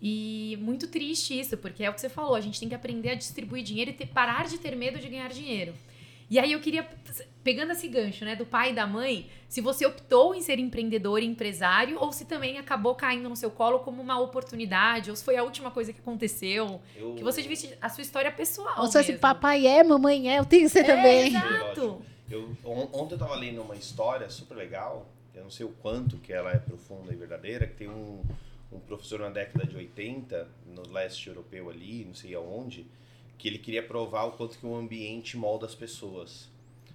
E muito triste isso, porque é o que você falou, a gente tem que aprender a distribuir dinheiro e ter, parar de ter medo de ganhar dinheiro. E aí eu queria, pegando esse gancho, né, do pai e da mãe, se você optou em ser empreendedor e empresário ou se também acabou caindo no seu colo como uma oportunidade, ou se foi a última coisa que aconteceu, Eu- que você divide a sua história pessoal. Ou se mesmo. papai é, mamãe é, eu tenho que ser É, também. Exato. Eu, on- ontem eu tava lendo uma história super legal, eu não sei o quanto que ela é profunda e verdadeira, que tem um, um professor na década de 80, no leste europeu ali, não sei aonde, que ele queria provar o quanto que o ambiente molda as pessoas.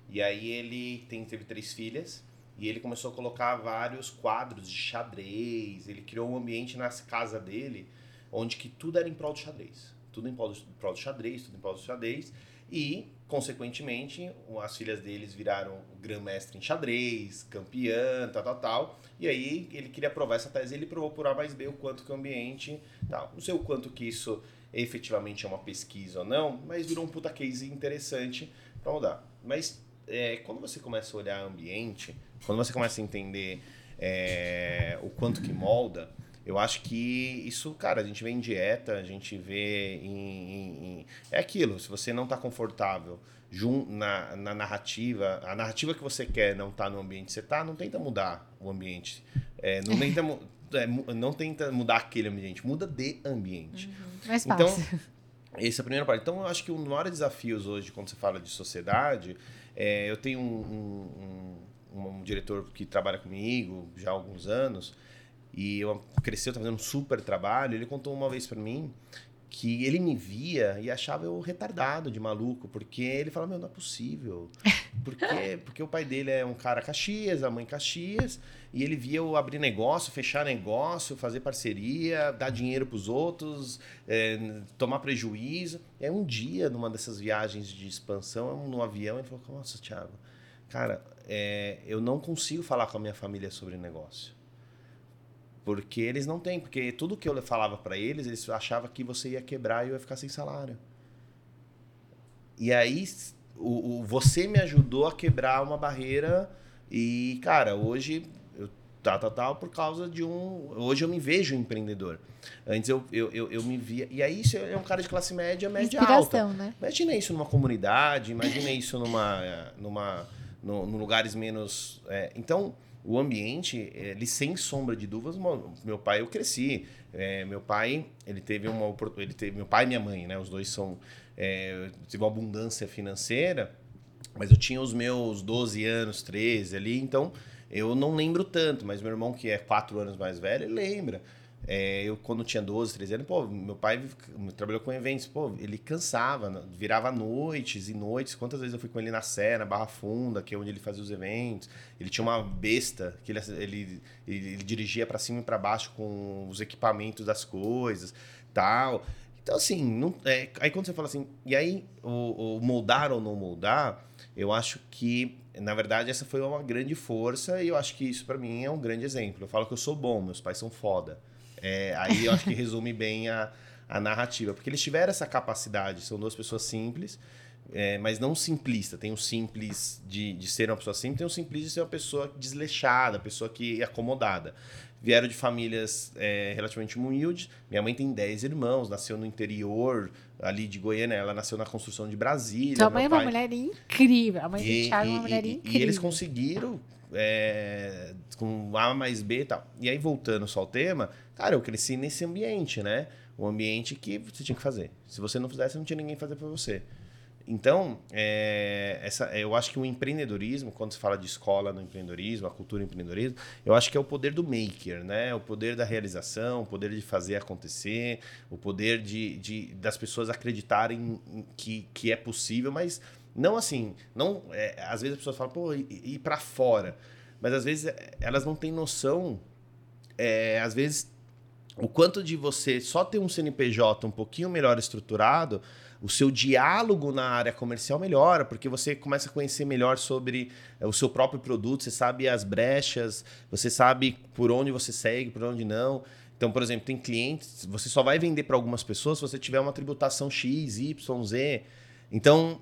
E aí ele tem, teve três filhas, e ele começou a colocar vários quadros de xadrez, ele criou um ambiente na casa dele, onde que tudo era em prol do xadrez. Tudo em prol do, prol do xadrez, tudo em prol do xadrez. E, consequentemente, as filhas deles viraram grã-mestre em xadrez, campeã, tal, tal, tal. E aí ele queria provar essa tese, ele provou por A mais B o quanto que o ambiente. Tal. Não sei o quanto que isso efetivamente é uma pesquisa ou não, mas virou um puta case interessante para mudar. Mas é, quando você começa a olhar ambiente, quando você começa a entender é, o quanto que molda, eu acho que isso, cara, a gente vê em dieta, a gente vê em. em- em- É aquilo, se você não está confortável na, na narrativa, a narrativa que você quer não tá no ambiente que você tá, não tenta mudar o ambiente. É, não, *laughs* tenta, é, não tenta mudar aquele ambiente, muda de ambiente. Mais Então, fácil. *laughs* esse é a primeira parte. Então, eu acho que um dos maiores desafios hoje, quando você fala de sociedade, é, eu tenho um, um- um- um diretor que trabalha comigo já há alguns anos, e eu cresceu, tá fazendo um super trabalho. Ele contou uma vez para mim que ele me via e achava eu retardado, de maluco, porque ele falava, meu, não é possível. *laughs* Por quê? Porque o pai dele é um cara Caxias, a mãe Caxias, e ele via eu abrir negócio, fechar negócio, fazer parceria, dar dinheiro pros outros, é, tomar prejuízo. Aí um dia, numa dessas viagens de expansão, no avião, ele falou, nossa, Thiago, cara, é, eu não consigo falar com a minha família sobre negócio. Porque eles não têm, porque tudo que eu falava para eles, eles achavam que você ia quebrar e eu ia ficar sem salário. E aí o, o- você me ajudou a quebrar uma barreira e, cara, hoje eu tal, tal, tal, por causa de um. Hoje eu me vejo empreendedor. Antes eu, eu, eu, eu me via. E aí isso é um cara de classe média, média alta. Né? Imagina isso numa comunidade, imagina isso numa, numa, no, no lugares menos. é, então, o ambiente, ele sem sombra de dúvidas, meu pai eu cresci. É, meu pai, ele teve uma ele teve meu pai e minha mãe, né? Os dois são é, tive uma abundância financeira, mas eu tinha os meus 12 anos, 13 ali, então eu não lembro tanto, mas meu irmão que é 4 anos mais velho, ele lembra. É, eu, quando tinha 12, 13 anos, pô, meu pai trabalhou com eventos, pô, ele cansava, né? virava noites e noites. Quantas vezes eu fui com ele na Sé, na Barra Funda, que é onde ele fazia os eventos. Ele tinha uma besta que ele, ele, ele, ele dirigia para cima e para baixo com os equipamentos das coisas, tal. Então, assim, não, é, aí quando você fala assim, e aí o, o moldar ou não moldar, eu acho que, na verdade, essa foi uma grande força e eu acho que isso para mim é um grande exemplo. Eu falo que eu sou bom, meus pais são foda. É, aí eu acho que resume bem a, a narrativa, porque eles tiveram essa capacidade, são duas pessoas simples, é, mas não simplista. Tem o simples de, de ser uma pessoa simples, tem o simples de ser uma pessoa desleixada, pessoa que é acomodada. Vieram de famílias é, relativamente humildes. Minha mãe tem 10 irmãos, nasceu no interior ali de Goiânia, ela nasceu na construção de Brasília. Sua mãe é uma mulher incrível. A mãe do e, Thiago é uma mulher e- incrível. e eles conseguiram é, com A mais B e tal. E aí, voltando só ao tema, cara, eu cresci nesse ambiente, né? Um ambiente que você tinha que fazer. Se você não fizesse, não tinha ninguém fazer para você. Então, é, essa, eu acho que o empreendedorismo, quando se fala de escola no empreendedorismo, a cultura do empreendedorismo, eu acho que é o poder do maker, né? O poder da realização, o poder de fazer acontecer, o poder de, de das pessoas acreditarem em que, que é possível, mas não assim, não. é, às vezes as pessoas falam, pô, ir, ir para fora, mas às vezes é, elas não têm noção, é, às vezes o quanto de você só ter um CNPJ um pouquinho melhor estruturado, o seu diálogo na área comercial melhora, porque você começa a conhecer melhor sobre eh, o seu próprio produto, você sabe as brechas, você sabe por onde você segue, por onde não. Então, por exemplo, tem clientes, você só vai vender para algumas pessoas se você tiver uma tributação X, Y, Z. Então,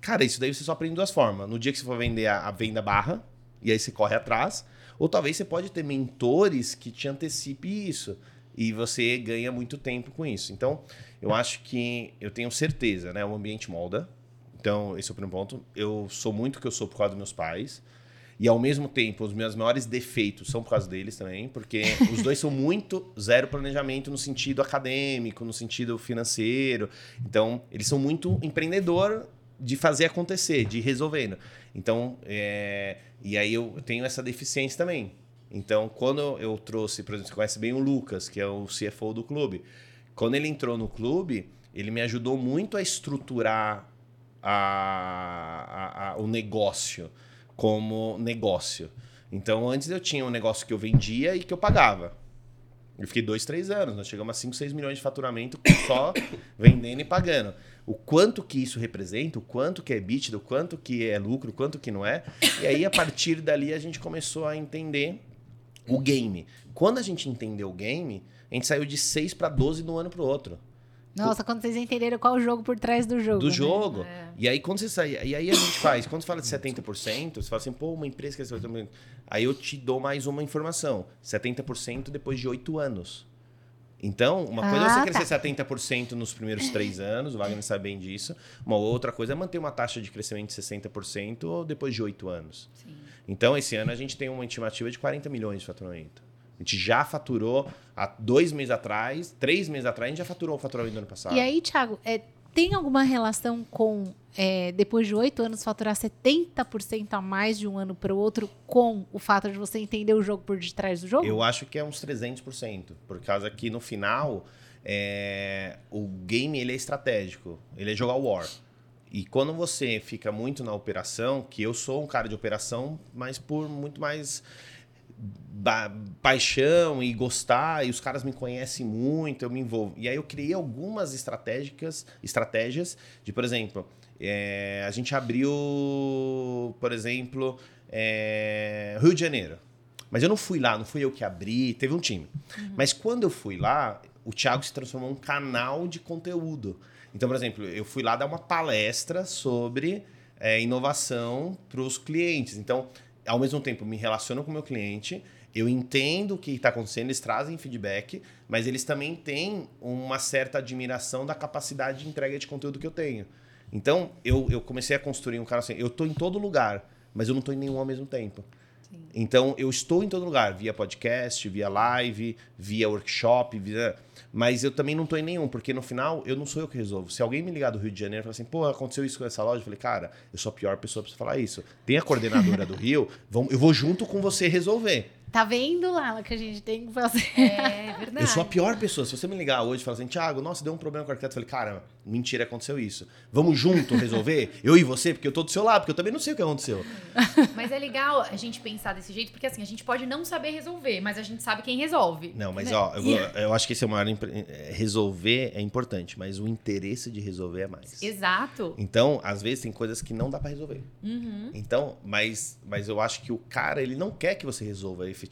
cara, isso daí você só aprende de duas formas. No dia que você for vender a, a venda barra, e aí você corre atrás, ou talvez você pode ter mentores que te antecipe isso e você ganha muito tempo com isso. Então, eu acho que eu tenho certeza, né? O ambiente molda. Então, esse é o primeiro ponto. Eu sou muito o que eu sou por causa dos meus pais. E ao mesmo tempo, os meus maiores defeitos são por causa deles também, porque *laughs* os dois são muito zero planejamento no sentido acadêmico, no sentido financeiro. Então, eles são muito empreendedor de fazer acontecer, de ir resolvendo. Então, é... e aí eu tenho essa deficiência também. Então, quando eu trouxe, por exemplo, você conhece bem o Lucas, que é o CFO do clube. Quando ele entrou no clube, ele me ajudou muito a estruturar a, a, a, o negócio como negócio. Então, antes eu tinha um negócio que eu vendia e que eu pagava. Eu fiquei dois, três anos. Nós chegamos a 5, 6 milhões de faturamento *coughs* só vendendo e pagando. O quanto que isso representa, o quanto que é EBITDA, o quanto que é lucro, o quanto que não é. E aí, a partir dali, a gente começou a entender o game. Quando a gente entendeu o game, a gente saiu de 6 para 12 de um ano para o outro. Nossa, quando vocês entenderam qual o jogo por trás do jogo. Do né? jogo. É. E aí, quando você sai. E aí a gente faz, quando você fala de 70%, você fala assim, pô, uma empresa que é 70%. Aí eu te dou mais uma informação: 70% depois de 8 anos. Então, uma coisa é Ah, você crescer 70% nos primeiros três anos, o Wagner sabe bem disso. Uma outra coisa é manter uma taxa de crescimento de 60% depois de 8 anos. Sim. Então, esse ano a gente tem uma estimativa de 40 milhões de faturamento. A gente já faturou há dois meses atrás, três meses atrás, a gente já faturou o faturamento do ano passado. E aí, Thiago, é, tem alguma relação com, é, depois de oito anos, faturar 70% a mais de um ano para o outro com o fato de você entender o jogo por detrás do jogo? Eu acho que é uns 300%, por causa que no final é, o game ele é estratégico, ele é jogar war. E quando você fica muito na operação, que eu sou um cara de operação, mas por muito mais paixão e gostar, e os caras me conhecem muito, eu me envolvo. E aí eu criei algumas estratégicas, estratégias de, por exemplo, é, a gente abriu, por exemplo, é, Rio de Janeiro. Mas eu não fui lá, não fui eu que abri, teve um time. Mas quando eu fui lá, o Thiago se transformou num canal de conteúdo. Então, por exemplo, eu fui lá dar uma palestra sobre é, inovação para os clientes. Então, ao mesmo tempo, me relaciono com o meu cliente, eu entendo o que está acontecendo, eles trazem feedback, mas eles também têm uma certa admiração da capacidade de entrega de conteúdo que eu tenho. Então, eu, eu comecei a construir um cara assim, eu estou em todo lugar, mas eu não estou em nenhum ao mesmo tempo. Então, eu estou em todo lugar, via podcast, via live, via workshop, via... mas eu também não estou em nenhum, porque no final, eu não sou eu que resolvo. Se alguém me ligar do Rio de Janeiro e falar assim, pô, aconteceu isso com essa loja, eu falei, cara, eu sou a pior pessoa para falar isso. Tem a coordenadora do Rio, *laughs* vamos, eu vou junto com você resolver. Tá vendo, Lala, que a gente tem que fazer? É verdade. Eu sou a pior pessoa. Se você me ligar hoje e falar assim, Thiago, nossa, deu um problema com o arquiteto, eu falei, cara, mentira, aconteceu isso. Vamos junto resolver? eu e você, porque eu tô do seu lado, porque eu também não sei o que aconteceu. *laughs* Mas é legal a gente pensar desse jeito, porque assim, a gente pode não saber resolver, mas a gente sabe quem resolve. Não, mas Né? ó, eu, eu acho que esse é o maior. impre- é, Resolver é importante, mas o interesse de resolver é mais. Exato. Então, às vezes tem coisas que não dá pra resolver. Uhum. Então, mas, mas eu acho que o cara, ele não quer que você resolva efetivamente.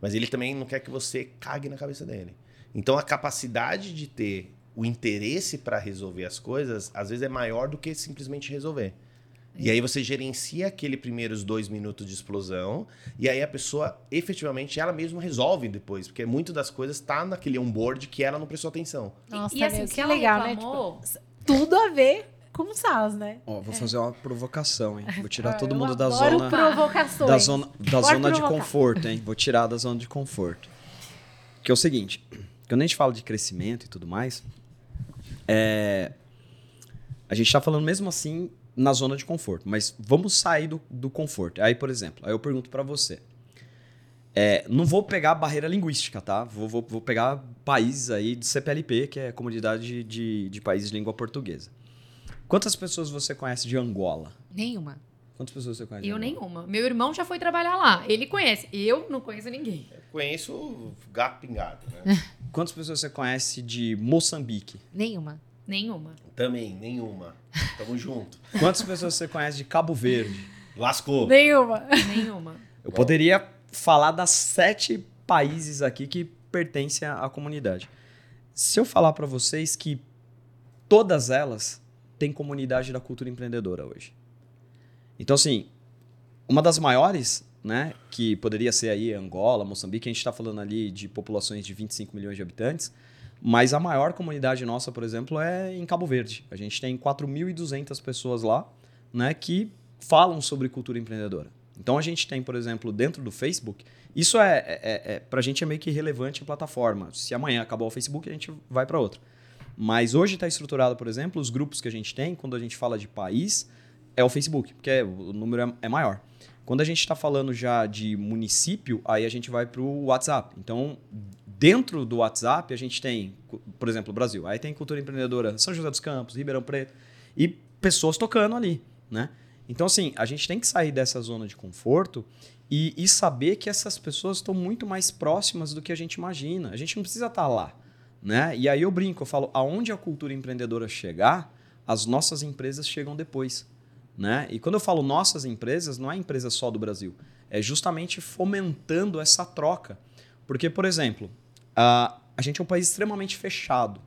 Mas ele também não quer que você cague na cabeça dele. Então, a capacidade de ter o interesse para resolver as coisas, às vezes é maior do que simplesmente resolver. E aí você gerencia aquele primeiros dois minutos de explosão, e aí a pessoa, efetivamente, ela mesma resolve depois. Porque muito das coisas tá naquele onboard que ela não prestou atenção. Nossa, e assim, meu, se que ela legal, reclamou, né? Tipo, tudo a ver com o SaaS, né? Ó, vou fazer uma provocação, hein? Vou tirar *laughs* todo mundo da zona, provocações. da zona, da zona de conforto, hein? Vou tirar da zona de conforto. Que é o seguinte, quando a gente fala de crescimento e tudo mais, é, a gente tá falando mesmo assim na zona de conforto, mas vamos sair do, do conforto. Aí, por exemplo, aí eu pergunto pra você. É, não vou pegar barreira linguística, tá? Vou, vou, vou pegar países aí de CPLP, que é a Comunidade de, de Países de Língua Portuguesa. Quantas pessoas você conhece de Angola? Nenhuma. Quantas pessoas você conhece? de eu Angola? nenhuma. Meu irmão já foi trabalhar lá. Ele conhece. Eu não conheço ninguém. Eu conheço o gato pingado, né? *laughs* Quantas pessoas você conhece de Moçambique? Nenhuma. Nenhuma. Também, nenhuma. Tamo junto. *laughs* Quantas pessoas você conhece de Cabo Verde? Lascou. Nenhuma. *laughs* Nenhuma. Eu poderia falar das sete países aqui que pertencem à à comunidade. Se eu falar para vocês que todas elas têm comunidade da cultura empreendedora hoje. Então, assim, uma das maiores, né, que poderia ser aí Angola, Moçambique, a gente está falando ali de populações de 25 milhões de habitantes, Mas a maior comunidade nossa, por exemplo, é em Cabo Verde. A gente tem 4.200 pessoas lá né, que falam sobre cultura empreendedora. Então a gente tem, por exemplo, dentro do Facebook, isso é, é, é, é para a gente é meio que relevante a plataforma. Se amanhã acabar o Facebook, a gente vai para outra. Mas hoje está estruturado, por exemplo, os grupos que a gente tem, quando a gente fala de país, é o Facebook, porque o número é, é maior. Quando a gente está falando já de município, aí a gente vai para o WhatsApp. Então, dentro do WhatsApp, a gente tem, por exemplo, o Brasil. Aí tem cultura empreendedora São José dos Campos, Ribeirão Preto. E pessoas tocando ali, né? Então, assim, a gente tem que sair dessa zona de conforto e, e saber que essas pessoas estão muito mais próximas do que a gente imagina. A gente não precisa estar tá lá, né? E aí eu brinco, eu falo, aonde a cultura empreendedora chegar, as nossas empresas chegam depois. Né? E quando eu falo nossas empresas, não é empresa só do Brasil. É justamente fomentando essa troca. Porque, por exemplo, a, a gente é um país extremamente fechado.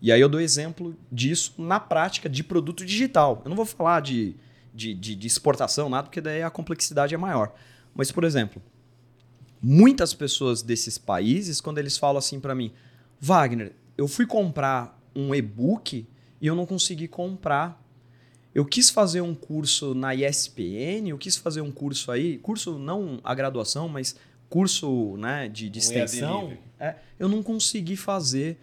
E aí eu dou exemplo disso na prática de produto digital. Eu não vou falar de, de, de, de exportação, nada, porque daí a complexidade é maior. Mas, por exemplo, muitas pessoas desses países, quando eles falam assim para mim, Wagner, eu fui comprar um e-book e eu não consegui comprar eu quis fazer um curso na ESPN, eu quis fazer um curso aí, curso não a graduação, mas curso né, de, de extensão. É, eu não consegui fazer.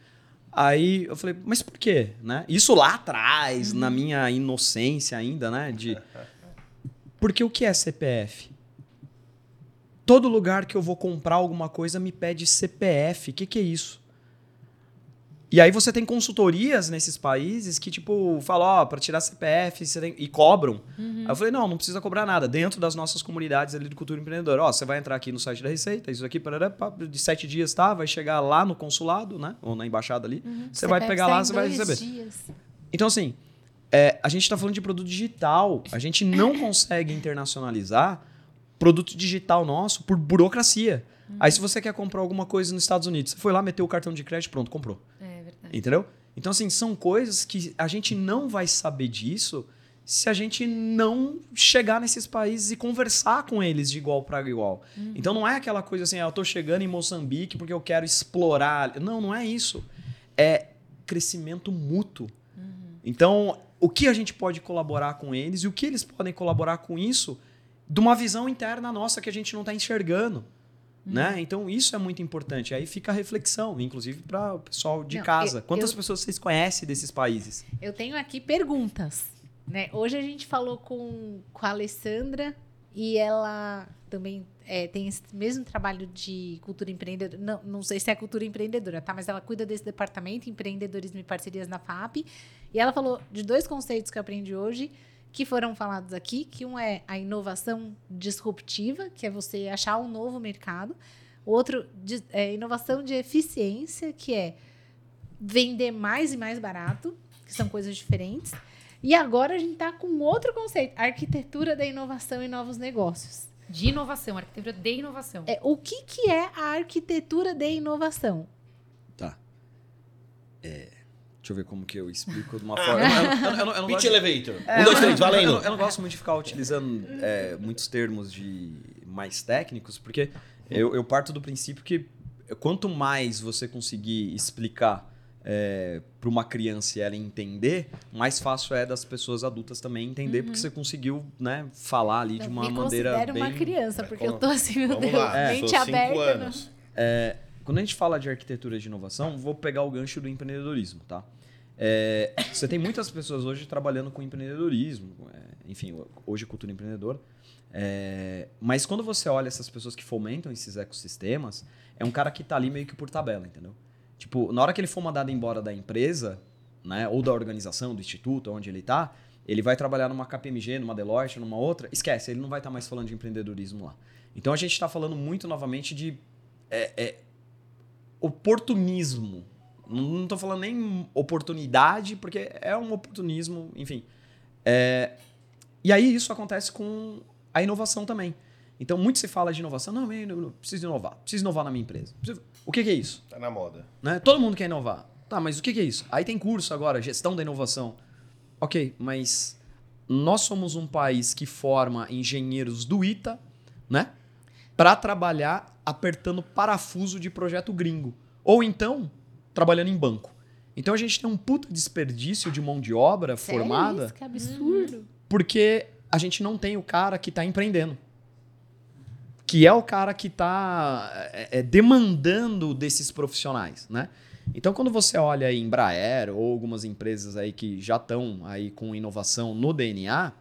Aí eu falei, mas por quê? Né? Isso lá atrás, uhum. na minha inocência ainda, né? De... *laughs* Porque o que é CPF? Todo lugar que eu vou comprar alguma coisa me pede CPF. O que, que é isso? E aí você tem consultorias nesses países que, tipo, falam, ó, oh, para tirar CPF tem... e cobram. Uhum. Aí eu falei, não, não precisa cobrar nada. Dentro das nossas comunidades ali de cultura empreendedora. Ó, você vai entrar aqui no site da Receita, isso aqui, parará, de sete dias, tá? Vai chegar lá no consulado, né? Ou na embaixada ali. Uhum. Você vai pegar lá, você vai receber. Dias. Então, assim, é, a gente está falando de produto digital. A gente não consegue internacionalizar produto digital nosso por burocracia. Uhum. Aí, se você quer comprar alguma coisa nos Estados Unidos, você foi lá, meteu o cartão de crédito, pronto, comprou. É. Entendeu? Então, assim, são coisas que a gente não vai saber disso se a gente não chegar nesses países e conversar com eles de igual para igual. Uhum. Então, não é aquela coisa assim, ah, eu tô chegando em Moçambique porque eu quero explorar. Não, não é isso. É crescimento mútuo. Uhum. Então, o que a gente pode colaborar com eles e o que eles podem colaborar com isso de uma visão interna nossa que a gente não está enxergando. Né? Uhum. Então isso é muito importante. Aí fica a reflexão, inclusive para o pessoal de Não, casa. Eu, Quantas eu, pessoas vocês conhecem desses países? Eu tenho aqui perguntas. Né? Hoje a gente falou com, com a Alessandra e ela também é, tem esse mesmo trabalho de cultura empreendedora. Não, não sei se é cultura empreendedora, tá? Mas ela cuida desse departamento, empreendedorismo e parcerias na FAP. E ela falou de dois conceitos que eu aprendi hoje que foram falados aqui, que um é a inovação disruptiva, que é você achar um novo mercado. Outro é inovação de eficiência, que é vender mais e mais barato, que são coisas diferentes. E agora a gente está com outro conceito, arquitetura da inovação e novos negócios. De inovação, arquitetura de inovação. É, o que, que é a arquitetura de inovação? Tá. É, Deixa eu ver como que eu explico de uma *laughs* forma. eu, eu, eu, Pitch elevator. É, um, dois, três, valendo. Eu, não gosto muito de ficar utilizando é, muitos termos de mais técnicos, porque eu, parto do princípio que quanto mais você conseguir explicar é, para uma criança e ela entender, mais fácil é das pessoas adultas também entender, uhum. porque você conseguiu né, falar ali de uma maneira bem... uma criança, porque eu tô assim, meu Deus, lá. mente aberta. Anos. É, quando a gente fala de arquitetura de inovação, vou pegar o gancho do empreendedorismo, tá? É, *coughs* você tem muitas pessoas hoje trabalhando com empreendedorismo, é, enfim, hoje cultura empreendedora. É, mas quando você olha essas pessoas que fomentam esses ecossistemas, é um cara que está ali meio que por tabela, entendeu? Tipo, na hora que ele for mandado embora da empresa, né, ou da organização, do instituto, onde ele está, ele vai trabalhar numa KPMG, numa Deloitte, numa outra, esquece, ele não vai estar tá mais falando de empreendedorismo lá. Então a gente está falando muito novamente de é, é, oportunismo não estou falando nem oportunidade, porque é um oportunismo, enfim. É, e aí isso acontece com a inovação também. Então, muito se fala de inovação. Não, eu preciso inovar. Preciso inovar na minha empresa. O que, que, é isso? Tá na moda. Né? Todo mundo quer inovar. Tá, mas o que, que é isso? Aí tem curso agora, gestão da inovação. Ok, mas nós somos um país que forma engenheiros do ITA, né? Para trabalhar apertando parafuso de projeto gringo. Ou então, trabalhando em banco. Então a gente tem um puta desperdício de mão de obra Sério formada isso? Que absurdo. porque a gente não tem o cara que está empreendendo. Que é o cara que está é, é, demandando desses profissionais, né? Então, quando você olha aí Embraer ou algumas empresas aí que já estão aí com inovação no DNA,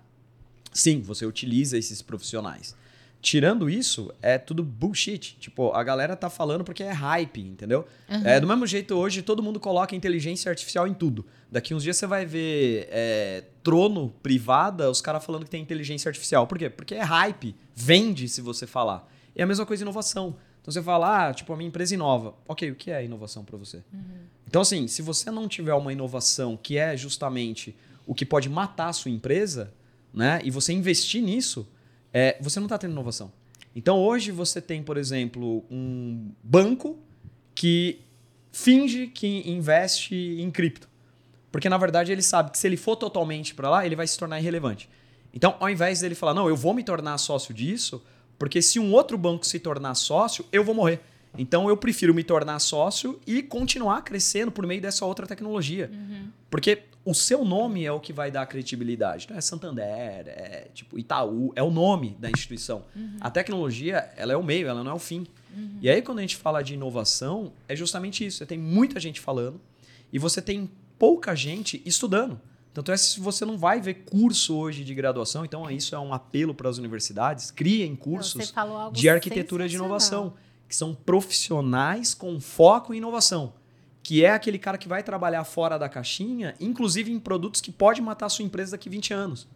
sim, você utiliza esses profissionais. Tirando isso, é tudo bullshit. Tipo, a galera tá falando porque é hype, entendeu? É, do mesmo jeito, hoje todo mundo coloca inteligência artificial em tudo. Daqui uns dias você vai ver é, trono privada, os caras falando que tem inteligência artificial. Por quê? Porque é hype. Vende se você falar. E a mesma coisa inovação. Então você fala, ah, tipo, a minha empresa inova. Ok, o que é inovação para você? Então, assim, se você não tiver uma inovação que é justamente o que pode matar a sua empresa, né? E você investir nisso, é, você não está tendo inovação. Então, hoje você tem, por exemplo, um banco que finge que investe em cripto. Porque, na verdade, ele sabe que se ele for totalmente para lá, ele vai se tornar irrelevante. Então, ao invés dele falar, não, eu vou me tornar sócio disso, porque se um outro banco se tornar sócio, eu vou morrer. Então, eu prefiro me tornar sócio e continuar crescendo por meio dessa outra tecnologia. Porque o seu nome é o que vai dar credibilidade. Não é Santander, é tipo Itaú, é o nome da instituição. A tecnologia, ela é o meio, ela não é o fim. E aí, quando a gente fala de inovação, é justamente isso. Você tem muita gente falando e você tem pouca gente estudando. Tanto é se você não vai ver curso hoje de graduação, então isso é um apelo para as universidades, criem cursos de arquitetura de inovação, que são profissionais com foco em inovação, que é aquele cara que vai trabalhar fora da caixinha, inclusive em produtos que pode matar a sua empresa daqui 20 anos.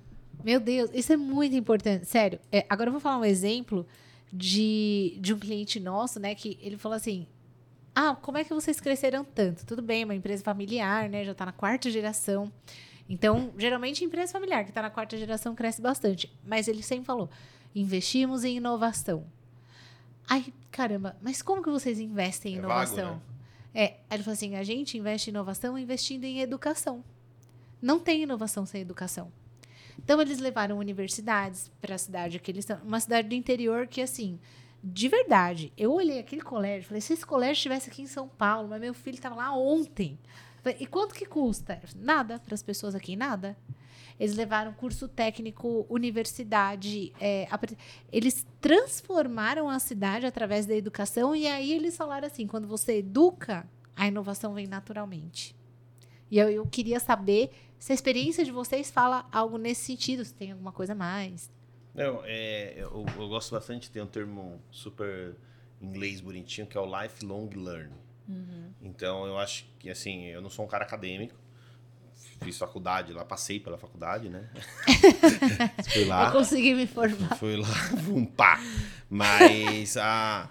Meu Deus, isso é muito importante. Sério, é, agora eu vou falar um exemplo de, de um cliente nosso, né? Que ele falou assim: Ah, como é que vocês cresceram tanto? Tudo bem, uma empresa familiar, né? Já tá na quarta geração. Então, geralmente, empresa familiar que tá na quarta geração cresce bastante. Mas ele sempre falou: investimos em inovação. Ai, caramba, mas como que vocês investem em É vago, inovação? né? É, aí ele falou assim: a gente investe em inovação investindo em educação. Não tem inovação sem educação. Então, eles levaram universidades para a cidade que eles estão. Uma cidade do interior que, assim, de verdade, eu olhei aquele colégio falei: se esse colégio estivesse aqui em São Paulo, mas meu filho estava lá ontem. Falei, e quanto que custa? Nada. Para as pessoas aqui, nada. Eles levaram curso técnico, universidade. é, eles transformaram a cidade através da educação. E aí eles falaram assim: quando você educa, a inovação vem naturalmente. E eu, eu queria saber se a experiência de vocês fala algo nesse sentido, se tem alguma coisa a mais. Não, é, eu, eu gosto bastante, tem um termo super inglês bonitinho que é o lifelong learning. Então eu acho que assim, eu não sou um cara acadêmico, fiz faculdade lá, passei pela faculdade, né? *laughs* Fui lá. Eu consegui me formar. Fui lá, *laughs* vum, pá. Mas a,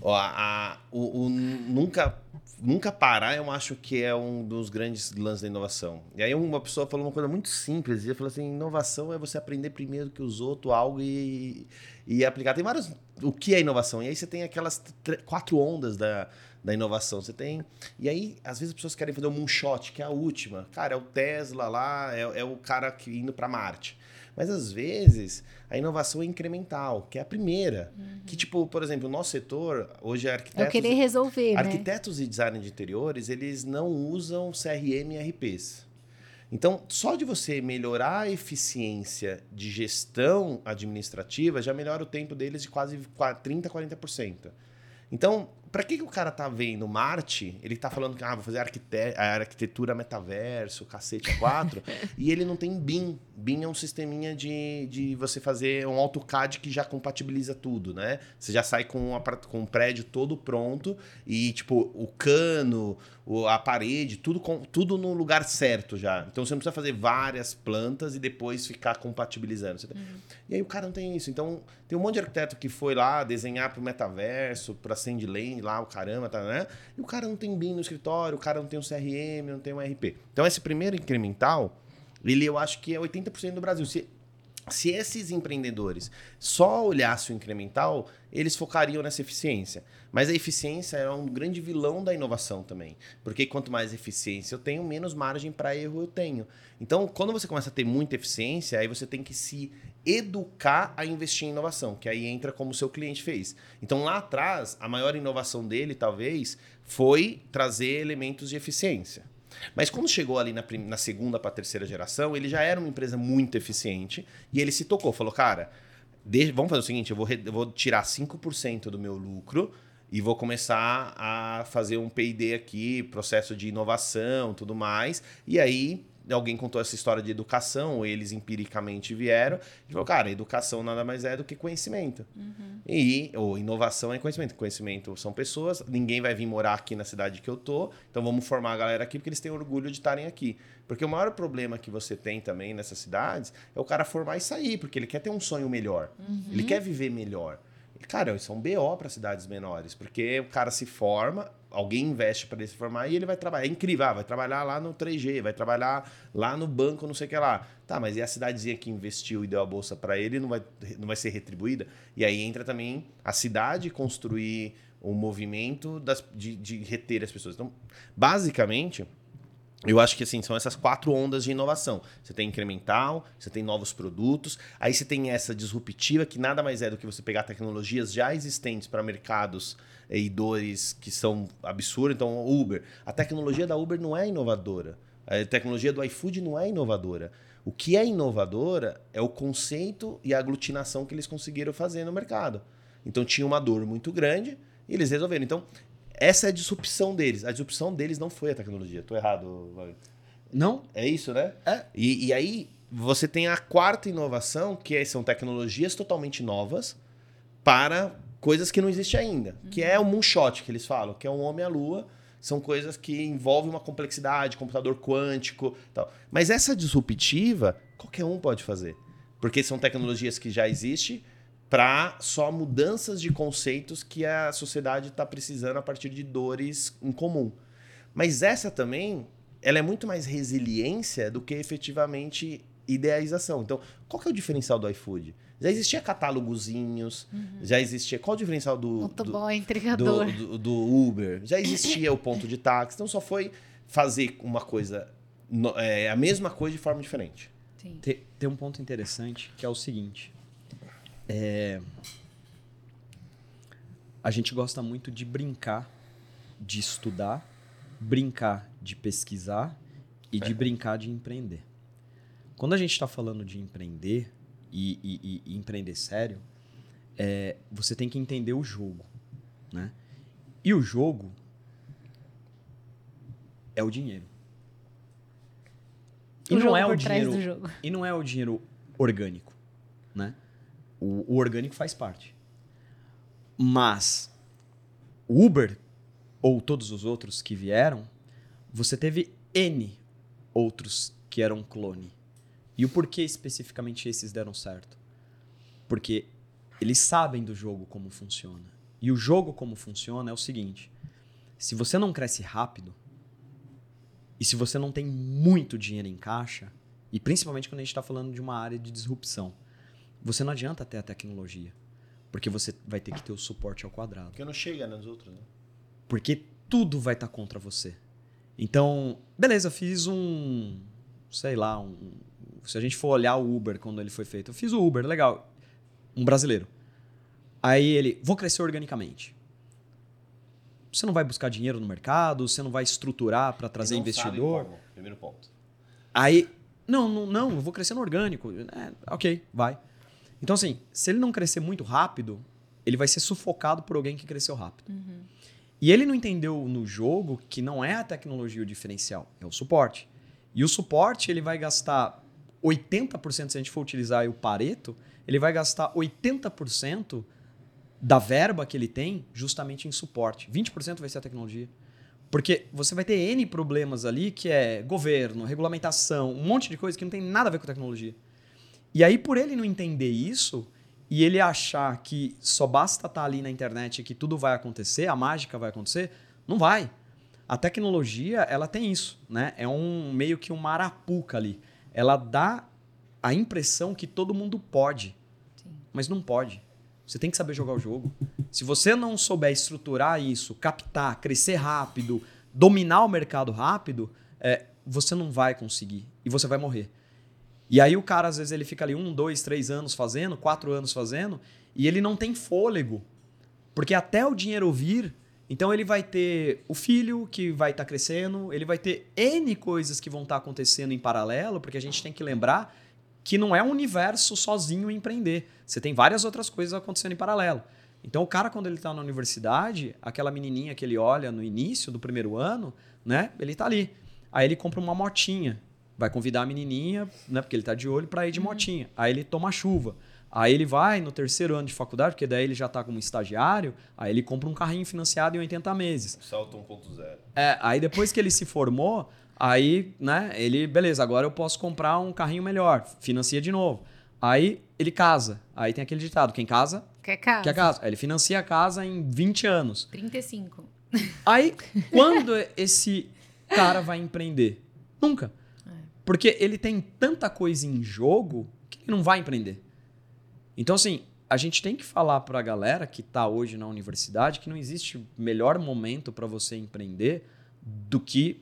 ó, a- o, o nunca, nunca parar, eu acho que é um dos grandes lances da inovação. E aí uma pessoa falou uma coisa muito simples, e falou assim, inovação é você aprender primeiro que os outros algo e, e aplicar. Tem vários... O que é inovação? E aí você tem aquelas quatro ondas da, da inovação. Você tem... E aí, às vezes as pessoas querem fazer o moonshot, que é a última. Cara, é o Tesla lá, é, é o cara que indo para Marte. Mas às vezes a inovação é incremental, que é a primeira. Que, tipo, por exemplo, o nosso setor, hoje é É o arquitetos. querer resolver, né? Arquitetos e design de interiores, eles não usam CRM e RPs. Então, só de você melhorar a eficiência de gestão administrativa, já melhora o tempo deles de quase qua- 30%, 40%. Então, para que, que o cara tá vendo Marte? Ele tá falando que ah, vou fazer arquite- a arquitetura metaverso, cacete a quatro, *laughs* e ele não tem BIM. BIM é um sisteminha de, de você fazer um AutoCAD que já compatibiliza tudo, né? Você já sai com, um apart- com um prédio todo pronto e, tipo, o cano, a parede, tudo, com, tudo no lugar certo já. Então você não precisa fazer várias plantas e depois ficar compatibilizando. Tem- E aí o cara não tem isso. Então tem um monte de arquiteto que foi lá desenhar pro metaverso, pra Sandland, lá o caramba, tá, né? E o cara não tem BIM no escritório, o cara não tem um CRM, não tem um RP. Então esse primeiro incremental, ele eu acho que é 80% do Brasil. Se Se esses empreendedores só olhassem o incremental, eles focariam nessa eficiência. Mas a eficiência é um grande vilão da inovação também. Porque quanto mais eficiência eu tenho, menos margem para erro eu tenho. Então, quando você começa a ter muita eficiência, aí você tem que se educar a investir em inovação, que aí entra como o seu cliente fez. Então, lá atrás, a maior inovação dele, talvez, foi trazer elementos de eficiência. Mas quando chegou ali na, na segunda para terceira geração, ele já era uma empresa muito eficiente e ele se tocou, falou, cara, vamos fazer o seguinte, eu vou, eu vou tirar 5% do meu lucro e vou começar a fazer um P&D aqui, processo de inovação, tudo mais. E aí alguém contou essa história de educação, ou eles empiricamente vieram, e falou, cara, educação nada mais é do que conhecimento. Uhum. E, ou inovação é conhecimento. Conhecimento são pessoas, ninguém vai vir morar aqui na cidade que eu tô, então vamos formar a galera aqui porque eles têm orgulho de estarem aqui. Porque o maior problema que você tem também nessas cidades é o cara formar e sair, porque ele quer ter um sonho melhor, uhum. ele quer viver melhor. Cara, isso é um BO para cidades menores, porque o cara se forma, alguém investe para ele se formar e ele vai trabalhar. É incrível, ah, vai trabalhar lá no 3G, vai trabalhar lá no banco, não sei o que lá. Tá, mas e a cidadezinha que investiu e deu a bolsa para ele não vai, não vai ser retribuída? E aí entra também a cidade construir o um movimento das, de, de reter as pessoas. Então, basicamente, eu acho que assim, são essas quatro ondas de inovação. Você tem incremental, você tem novos produtos, aí você tem essa disruptiva, que nada mais é do que você pegar tecnologias já existentes para mercados e dores que são absurdas. Então, Uber. A tecnologia da Uber não é inovadora. A tecnologia do iFood não é inovadora. O que é inovadora é o conceito e a aglutinação que eles conseguiram fazer no mercado. Então, tinha uma dor muito grande e eles resolveram. Então, essa é a disrupção deles. A disrupção deles não foi a tecnologia. Tô errado, Wagner? Não. É isso, né? É. E, e aí, você tem a quarta inovação, que é, são tecnologias totalmente novas para coisas que não existem ainda, uhum. que é o moonshot que eles falam, que é um homem à lua. São coisas que envolvem uma complexidade, computador quântico, tal. Mas essa disruptiva, qualquer um pode fazer, porque são tecnologias que já existem para só mudanças de conceitos que a sociedade está precisando a partir de dores em comum. Mas essa também, ela é muito mais resiliência do que efetivamente idealização. Então, qual que é o diferencial do iFood? Já existia catálogozinhos, uhum. já existia. Qual o diferencial do. Motoboy, entregador. Do, do, do, Uber. Já existia o ponto de táxi. Então só foi fazer uma coisa. É, a mesma coisa de forma diferente. Tem, tem um ponto interessante que é o seguinte. É, a gente gosta muito de brincar, de estudar, brincar de pesquisar e de brincar de empreender. Quando a gente está falando de empreender, e, e, e empreender sério, é, você tem que entender o jogo, né? E o jogo é o dinheiro. E o não é o dinheiro e não é o dinheiro orgânico, né? O, o orgânico faz parte. Mas o Uber ou todos os outros que vieram, você teve N outros que eram clone. E o porquê especificamente esses deram certo? Porque eles sabem do jogo como funciona. E o jogo como funciona é o seguinte: se você não cresce rápido, e se você não tem muito dinheiro em caixa, e principalmente quando a gente está falando de uma área de disrupção, você não adianta ter a tecnologia. Porque você vai ter que ter o suporte ao quadrado. Porque não chega nos outros, né? Porque tudo vai estar tá contra você. Então, beleza, fiz um, sei lá, um, se a gente for olhar o Uber quando ele foi feito, eu fiz o Uber, legal. Um brasileiro. Aí ele, vou crescer organicamente. Você não vai buscar dinheiro no mercado, você não vai estruturar para trazer não investidor. Sabe como. Primeiro ponto. Aí, não, não, não, eu vou crescer no orgânico. É, ok, vai. Então, assim, se ele não crescer muito rápido, ele vai ser sufocado por alguém que cresceu rápido. Uhum. E ele não entendeu no jogo que não é a tecnologia o diferencial, é o suporte. E o suporte ele vai gastar 80%, se a gente for utilizar o Pareto, ele vai gastar 80% da verba que ele tem justamente em suporte. 20% vai ser a tecnologia. Porque você vai ter N problemas ali que é governo, regulamentação, um monte de coisa que não tem nada a ver com tecnologia. E aí, por ele não entender isso e ele achar que só basta estar ali na internet e que tudo vai acontecer, a mágica vai acontecer, não vai. A tecnologia, ela tem isso, né? É um meio que uma arapuca ali ela dá a impressão que todo mundo pode. Sim. Mas não pode. Você tem que saber jogar o jogo. Se você não souber estruturar isso, captar, crescer rápido, dominar o mercado rápido, é, você não vai conseguir. E você vai morrer. E aí o cara, às vezes, ele fica ali um, dois, três anos fazendo, quatro anos fazendo, e ele não tem fôlego. Porque até o dinheiro vir, então ele vai ter o filho que vai estar crescendo, ele vai ter N coisas que vão estar acontecendo em paralelo, porque a gente tem que lembrar que não é um universo sozinho empreender. Você tem várias outras coisas acontecendo em paralelo. Então o cara, quando ele está na universidade, aquela menininha que ele olha no início do primeiro ano, né? Ele está ali. Aí ele compra uma motinha. Vai convidar a menininha, né? Porque ele tá de olho para ir de motinha. Aí ele toma chuva. Aí ele vai no terceiro ano de faculdade, porque daí ele já tá como estagiário, aí ele compra um carrinho financiado em 80 meses. Salto 1.0. É, aí depois que ele se formou, aí, né, ele, beleza, agora eu posso comprar um carrinho melhor, financia de novo. Aí ele casa. Aí tem aquele ditado, quem casa, Quer casa? quer casa. Aí ele financia a casa em 20 anos. 35. Aí, quando esse cara vai empreender? Nunca. Porque ele tem tanta coisa em jogo que ele não vai empreender. Então, assim, a gente tem que falar para a galera que está hoje na universidade que não existe melhor momento para você empreender do que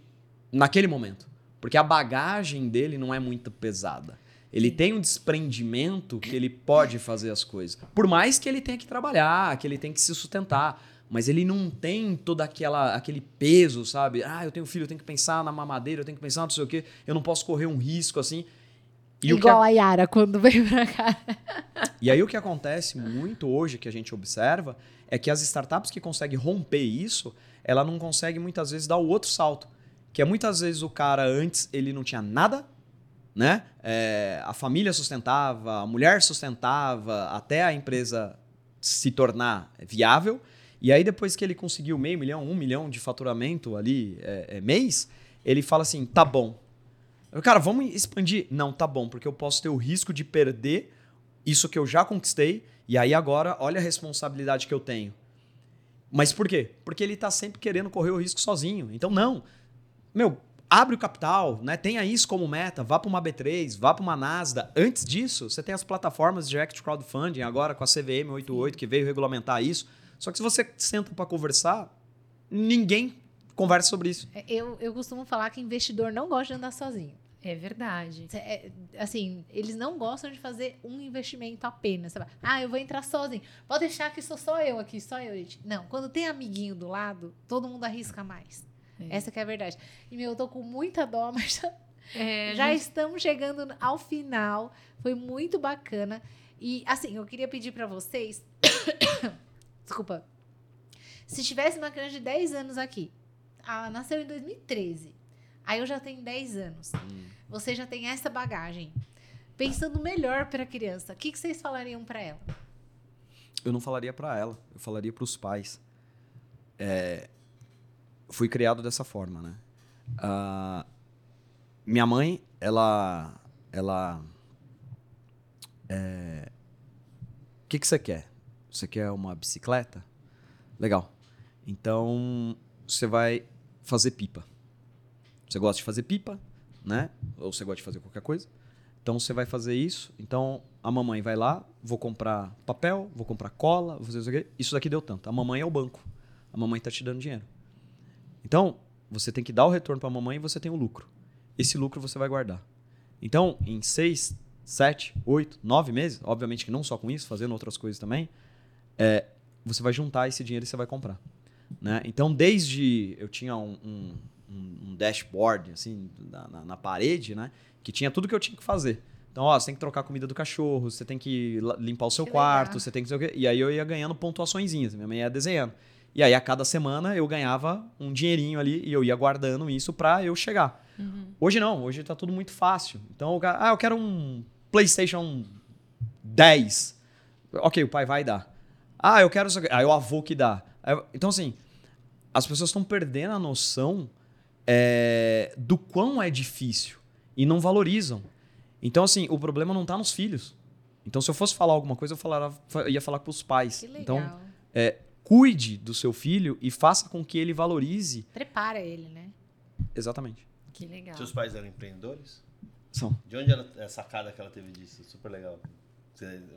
naquele momento. Porque a bagagem dele não é muito pesada. Ele tem um desprendimento que ele pode fazer as coisas. Por mais que ele tenha que trabalhar, que ele tenha que se sustentar. Mas ele não tem todo aquela, aquele peso, sabe? Ah, eu tenho filho, eu tenho que pensar na mamadeira, eu tenho que pensar não sei o quê, eu não posso correr um risco assim. E, Igual a Yara quando veio pra cá. *laughs* e aí o que acontece muito hoje que a gente observa é que as startups que conseguem romper isso, ela não consegue muitas vezes dar o outro salto. Que é muitas vezes o cara antes ele não tinha nada, né? É, a família sustentava, a mulher sustentava, até a empresa se tornar viável. E aí depois que ele conseguiu meio milhão, um milhão de faturamento ali é, é, mês, ele fala assim, tá bom. Eu, Cara, vamos expandir? Não, tá bom, porque eu posso ter o risco de perder isso que eu já conquistei, e aí agora olha a responsabilidade que eu tenho. Mas por quê? Porque ele tá sempre querendo correr o risco sozinho. Então, não. Meu, abre o capital, né? Tenha isso como meta, vá para uma B3, vá para uma Nasdaq. Antes disso, você tem as plataformas de direct crowdfunding, agora com a CVM 88 que veio regulamentar isso. Só que se você senta para conversar, ninguém conversa sobre isso. É, Eu, eu costumo falar que investidor não gosta de andar sozinho. É verdade. É, assim, eles não gostam de fazer um investimento apenas. sabe? Ah, eu vou entrar sozinho. Pode deixar que sou só eu aqui, só eu, gente. Não, quando tem amiguinho do lado, todo mundo arrisca mais. É. Essa que é a verdade. E, meu, eu tô com muita dó, *laughs* mas já, É, já gente, estamos chegando ao final. Foi muito bacana. E, assim, eu queria pedir pra vocês... *coughs* Desculpa. Se tivesse uma criança de 10 anos aqui, ela nasceu em 2013. Aí eu já tenho 10 anos. Você já tem essa bagagem. Pensando melhor para a criança, o que, que vocês falariam para ela? Eu não falaria para ela, eu falaria para os pais. É, fui criado dessa forma, né? Ah, minha mãe, ela, ela, é, o que que você quer? Você quer uma bicicleta? Legal. Então você vai fazer pipa. Você gosta de fazer pipa, né? Ou você gosta de fazer qualquer coisa? Então você vai fazer isso. Então a mamãe vai lá, vou comprar papel, vou comprar cola, vou fazer isso aqui. Isso daqui deu tanto. A mamãe é o banco. A mamãe está te dando dinheiro. Então você tem que dar o retorno para a mamãe e você tem o lucro. Esse lucro você vai guardar. Então em seis, sete, oito, nove meses, obviamente que não só com isso, fazendo outras coisas também, é, você vai juntar esse dinheiro e você vai comprar. Né? Então desde eu tinha um, um, um- dashboard assim na, na- na parede, né? que tinha tudo que eu tinha que fazer. Então, ó, você tem que trocar a comida do cachorro, você tem que limpar o seu Que quarto, legal. você tem que o quê. E aí eu ia ganhando pontuaçõezinhas, minha mãe ia desenhando. E aí a cada semana eu ganhava um dinheirinho ali e eu ia guardando isso pra eu chegar. Hoje não, hoje tá tudo muito fácil. Então, ah, eu quero um PlayStation 10. Ok, o pai vai dar. Ah, eu quero isso aqui. Aí o avô que dá. Aí Então, assim, as pessoas estão perdendo a noção é, do quão é difícil e não valorizam. Então, assim, o problema não tá nos filhos. Então, se eu fosse falar alguma coisa, eu, falara, eu ia falar pros pais. Que legal. Então, é, cuide do seu filho e faça com que ele valorize. Prepara ele, né? Exatamente. Que legal. Seus pais eram empreendedores? São. De onde ela, é a sacada que ela teve disso? Super legal.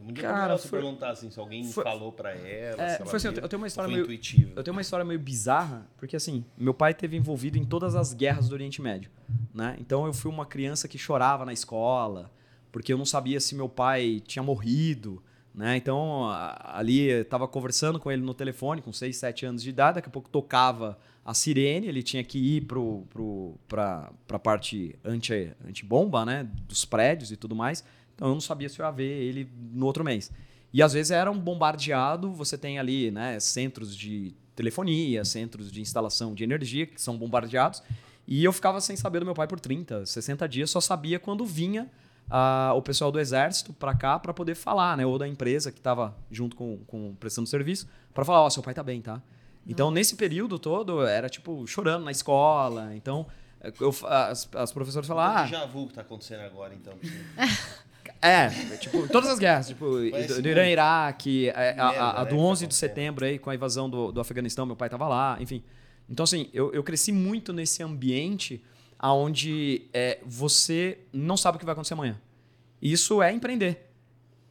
Muito Cara, foi- perguntar assim, se alguém foi- falou pra ela, É, se ela foi assim, eu tenho uma história meio- intuitivo. Eu tenho uma história meio bizarra, porque assim, meu pai teve envolvido em todas as guerras do Oriente Médio, né? Então eu fui uma criança que chorava na escola, porque eu não sabia se meu pai tinha morrido, né? Então ali eu tava conversando com ele no telefone com 6, 7 anos de idade, daqui a pouco tocava a sirene, ele tinha que ir pro, pro, pra, pra parte anti, anti-bomba, né? Dos prédios e tudo mais. Então eu não sabia se eu ia ver ele no outro mês. E às vezes era um bombardeado, você tem ali né, centros de telefonia, centros de instalação de energia que são bombardeados. E eu ficava sem saber do meu pai por 30, 60 dias, só sabia quando vinha ah, o pessoal do exército para cá para poder falar, né? Ou da empresa que estava junto com, com prestando serviço, para falar, ó, seu pai tá bem, tá? Então, nesse período todo, era tipo chorando na escola. Então, eu, as, as professoras falavam, Ah, já vu o que tá acontecendo agora, então. *laughs* é, tipo, todas as guerras, tipo, do, do Irã, muito. Iraque, a, a- a- a Merda, do né, 11 que de setembro aí, com a invasão do, do Afeganistão, meu pai tava lá, enfim. Então, assim, eu, eu cresci muito nesse ambiente onde é, você não sabe o que vai acontecer amanhã. Isso é empreender.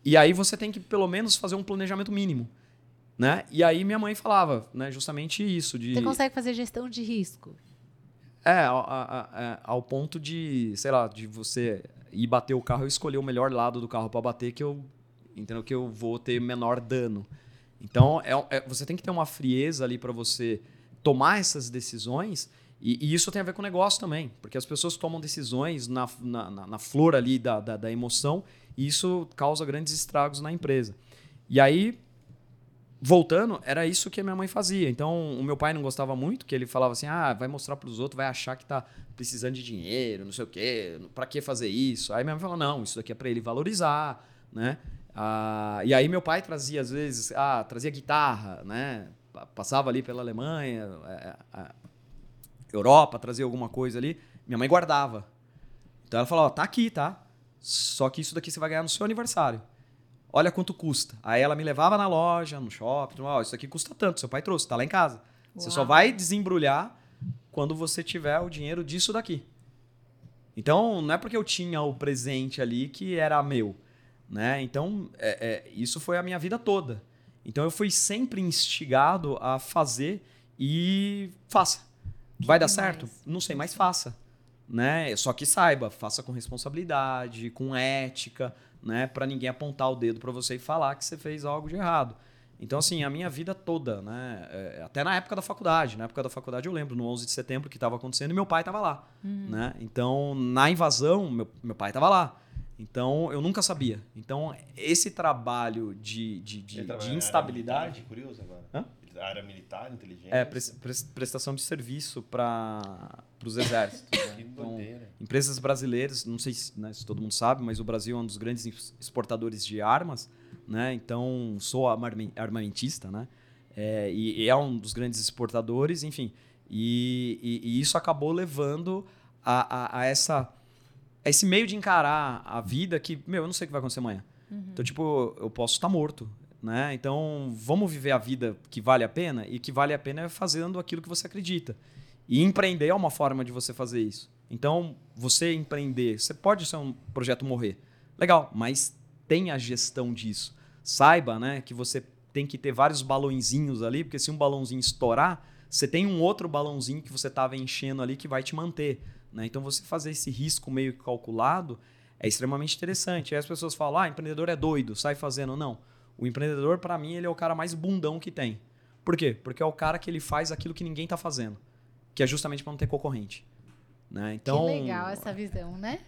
E aí você tem que, pelo menos, fazer um planejamento mínimo. Né? E aí minha mãe falava, né, justamente isso. De... Você consegue fazer gestão de risco? É, ao, a- a- a- ao ponto de, sei lá, de você ir bater o carro e escolher o melhor lado do carro para bater que eu entendo que eu vou ter menor dano. Então, é, é- você tem que ter uma frieza ali para você tomar essas decisões e, e isso tem a ver com negócio também, porque as pessoas tomam decisões na, na, na- na flor ali da, da, da emoção e isso causa grandes estragos na empresa. E aí, voltando, era isso que a minha mãe fazia. Então, o meu pai não gostava muito, que ele falava assim: ah, vai mostrar para os outros, vai achar que tá precisando de dinheiro, não sei o quê, para que fazer isso? Aí minha mãe falou: não, isso daqui é para ele valorizar, né? Ah, e aí meu pai trazia, às vezes, ah, trazia guitarra, né? Pa- Passava ali pela Alemanha, é, a Europa, trazia alguma coisa ali, minha mãe guardava. Então ela falou: ó, tá aqui, tá? Só que isso daqui você vai ganhar no seu aniversário. Olha quanto custa. Aí ela me levava na loja, no shopping, ó, isso aqui custa tanto, seu pai trouxe, tá lá em casa. Você só Uau. vai desembrulhar quando você tiver o dinheiro disso daqui. Então, não é porque eu tinha o presente ali que era meu, né? Então, é- é, isso foi a minha vida toda. Então, eu fui sempre instigado a fazer e faça. Vai dar demais. certo? Não sei, mas faça. Né? Só que saiba, faça com responsabilidade, com ética, né? Para ninguém apontar o dedo para você e falar que você fez algo de errado. Então, assim, a minha vida toda, né? é, até na época da faculdade. Na época da faculdade, eu lembro, no 11 de setembro, que estava acontecendo e meu pai estava lá. Né? Então, na invasão, meu, meu pai estava lá. Então, eu nunca sabia. Então, esse trabalho de, de, de, de instabilidade. curioso agora. Hã? Área militar, inteligência. É, pres- prestação de serviço para os exércitos. né? *laughs* Que Então, doideira. empresas brasileiras, não sei se, né, se todo mundo sabe, mas o Brasil é um dos grandes ex- exportadores de armas, né? Então, sou arma- armamentista, né? É, e, e é um dos grandes exportadores, enfim. E, e- e isso acabou levando a, a- a essa, a esse meio de encarar a vida que, meu, eu não sei o que vai acontecer amanhã. Então, tipo, eu posso estar morto, né? Então, vamos viver a vida que vale a pena e que vale a pena é fazendo aquilo que você acredita. E empreender é uma forma de você fazer isso. Então, você empreender, você pode ser um projeto morrer. Legal, mas tenha a gestão disso. Saiba, né, que você tem que ter vários balãozinhos ali, porque se um balãozinho estourar, você tem um outro balãozinho que você estava enchendo ali que vai te manter. Né? Então, você fazer esse risco meio calculado é extremamente interessante. Aí as pessoas falam, ah, empreendedor é doido, sai fazendo. Não. O empreendedor, para mim, ele é o cara mais bundão que tem. Por quê? Porque é o cara que ele faz aquilo que ninguém está fazendo, que é justamente para não ter concorrente. Né? Então, que legal essa visão, né?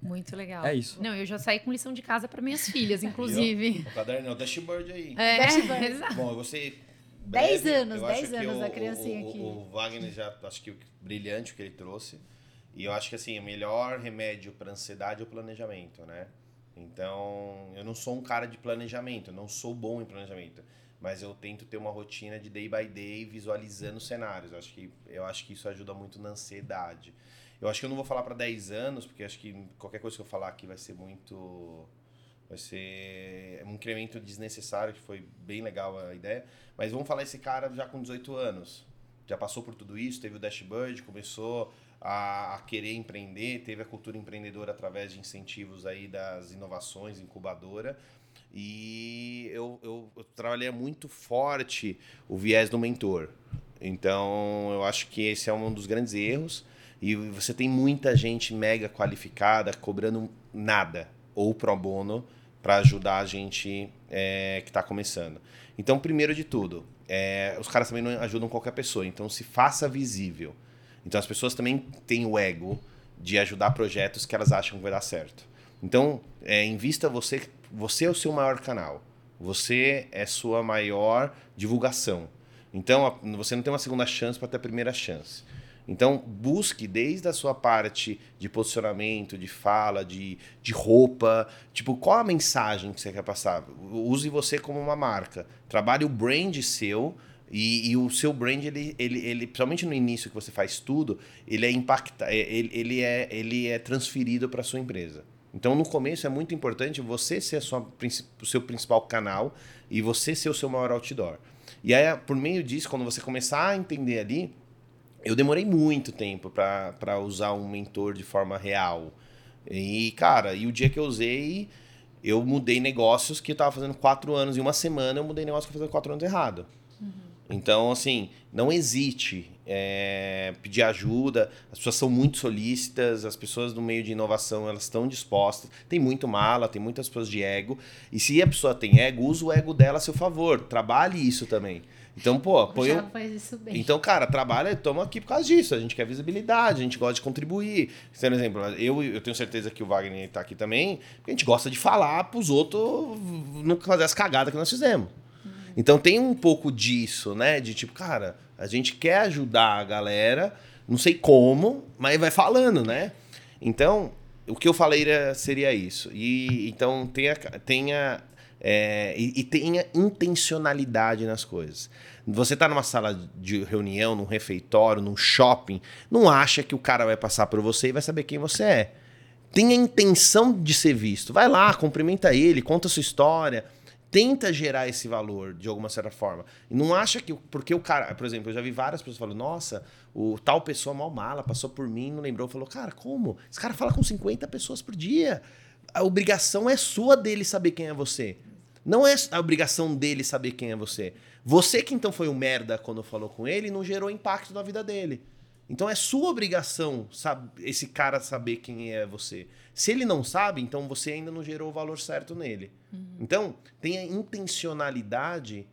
Muito legal. É isso. Não, eu já saí com lição de casa para minhas filhas, *laughs* inclusive. O caderno é o dashboard aí. É, Dashboard. exato. Bom, você. Dez breve, anos, eu dez acho que anos o- da criancinha o, aqui. O, Wagner já acho que brilhante o que ele trouxe. E eu acho que assim, o melhor remédio para ansiedade é o planejamento, né? Então, eu não sou um cara de planejamento, eu não sou bom em planejamento, mas eu tento ter uma rotina de day by day visualizando cenários. Eu acho que eu acho que isso ajuda muito na ansiedade. Eu acho que eu não vou falar para 10 anos, porque acho que qualquer coisa que eu falar aqui vai ser muito vai ser um incremento desnecessário, que foi bem legal a ideia. Mas vamos falar esse cara já com 18 anos. Já passou por tudo isso, teve o dashboard, começou a, a querer empreender, teve a cultura empreendedora através de incentivos aí das inovações, incubadora. E eu, eu, eu trabalhei muito forte o viés do mentor. Então, eu acho que esse é um dos grandes erros. E você tem muita gente mega qualificada cobrando nada ou pro bono para ajudar a gente é, que está começando. Então, primeiro de tudo, é, os caras também não ajudam qualquer pessoa. Então, se faça visível. Então, as pessoas também têm o ego de ajudar projetos que elas acham que vai dar certo. Então, é, invista você você é o seu maior canal. Você é sua maior divulgação. Então, você não tem uma segunda chance para ter a primeira chance. Então, busque desde a sua parte de posicionamento, de fala, de, de roupa, tipo, qual a mensagem que você quer passar? Use você como uma marca. Trabalhe o brand seu e, e o seu brand, ele, ele, ele, principalmente no início que você faz tudo, ele é impacta, ele, ele, é, ele é transferido para sua empresa. Então, no começo, é muito importante você ser sua, o seu principal canal e você ser o seu maior outdoor. E aí, por meio disso, quando você começar a entender ali, eu demorei muito tempo para usar um mentor de forma real. E, cara, e o dia que eu usei, eu mudei negócios que eu estava fazendo quatro anos. Em uma semana, eu mudei negócio que eu fazendo quatro anos errado. Então, assim, não hesite é, pedir ajuda. As pessoas são muito solícitas, as pessoas no meio de inovação elas estão dispostas. Tem muito mala, tem muitas pessoas de ego. E se a pessoa tem ego, use o ego dela a seu favor. Trabalhe isso também. Então, pô, põe eu... faz isso bem. Então, cara, trabalha, estamos aqui por causa disso. A gente quer visibilidade, a gente gosta de contribuir. Por exemplo, eu, eu tenho certeza que o Wagner está aqui também, porque a gente gosta de falar para os outros não fazer as cagadas que nós fizemos. Então tem um pouco disso, né? De tipo, cara, a gente quer ajudar a galera, não sei como, mas vai falando, né? Então, o que eu falei seria isso. E então tenha, tenha é, e, e, tenha intencionalidade nas coisas. Você está numa sala de reunião, num refeitório, num shopping, não acha que o cara vai passar por você e vai saber quem você é. Tenha intenção de ser visto. Vai lá, cumprimenta ele, conta a sua história tenta gerar esse valor de alguma certa forma. E não acha que. Porque o cara, por exemplo, eu já vi várias pessoas falando, nossa, o tal pessoa mal mala, passou por mim, não lembrou, falou, cara, como? Esse cara fala com 50 pessoas por dia. A obrigação é sua dele saber quem é você. Não é a obrigação dele saber quem é você. Você que então foi um merda quando falou com ele não gerou impacto na vida dele. Então é sua obrigação sabe, esse cara saber quem é você. Se ele não sabe, então você ainda não gerou o valor certo nele. Uhum. Então, tenha intencionalidade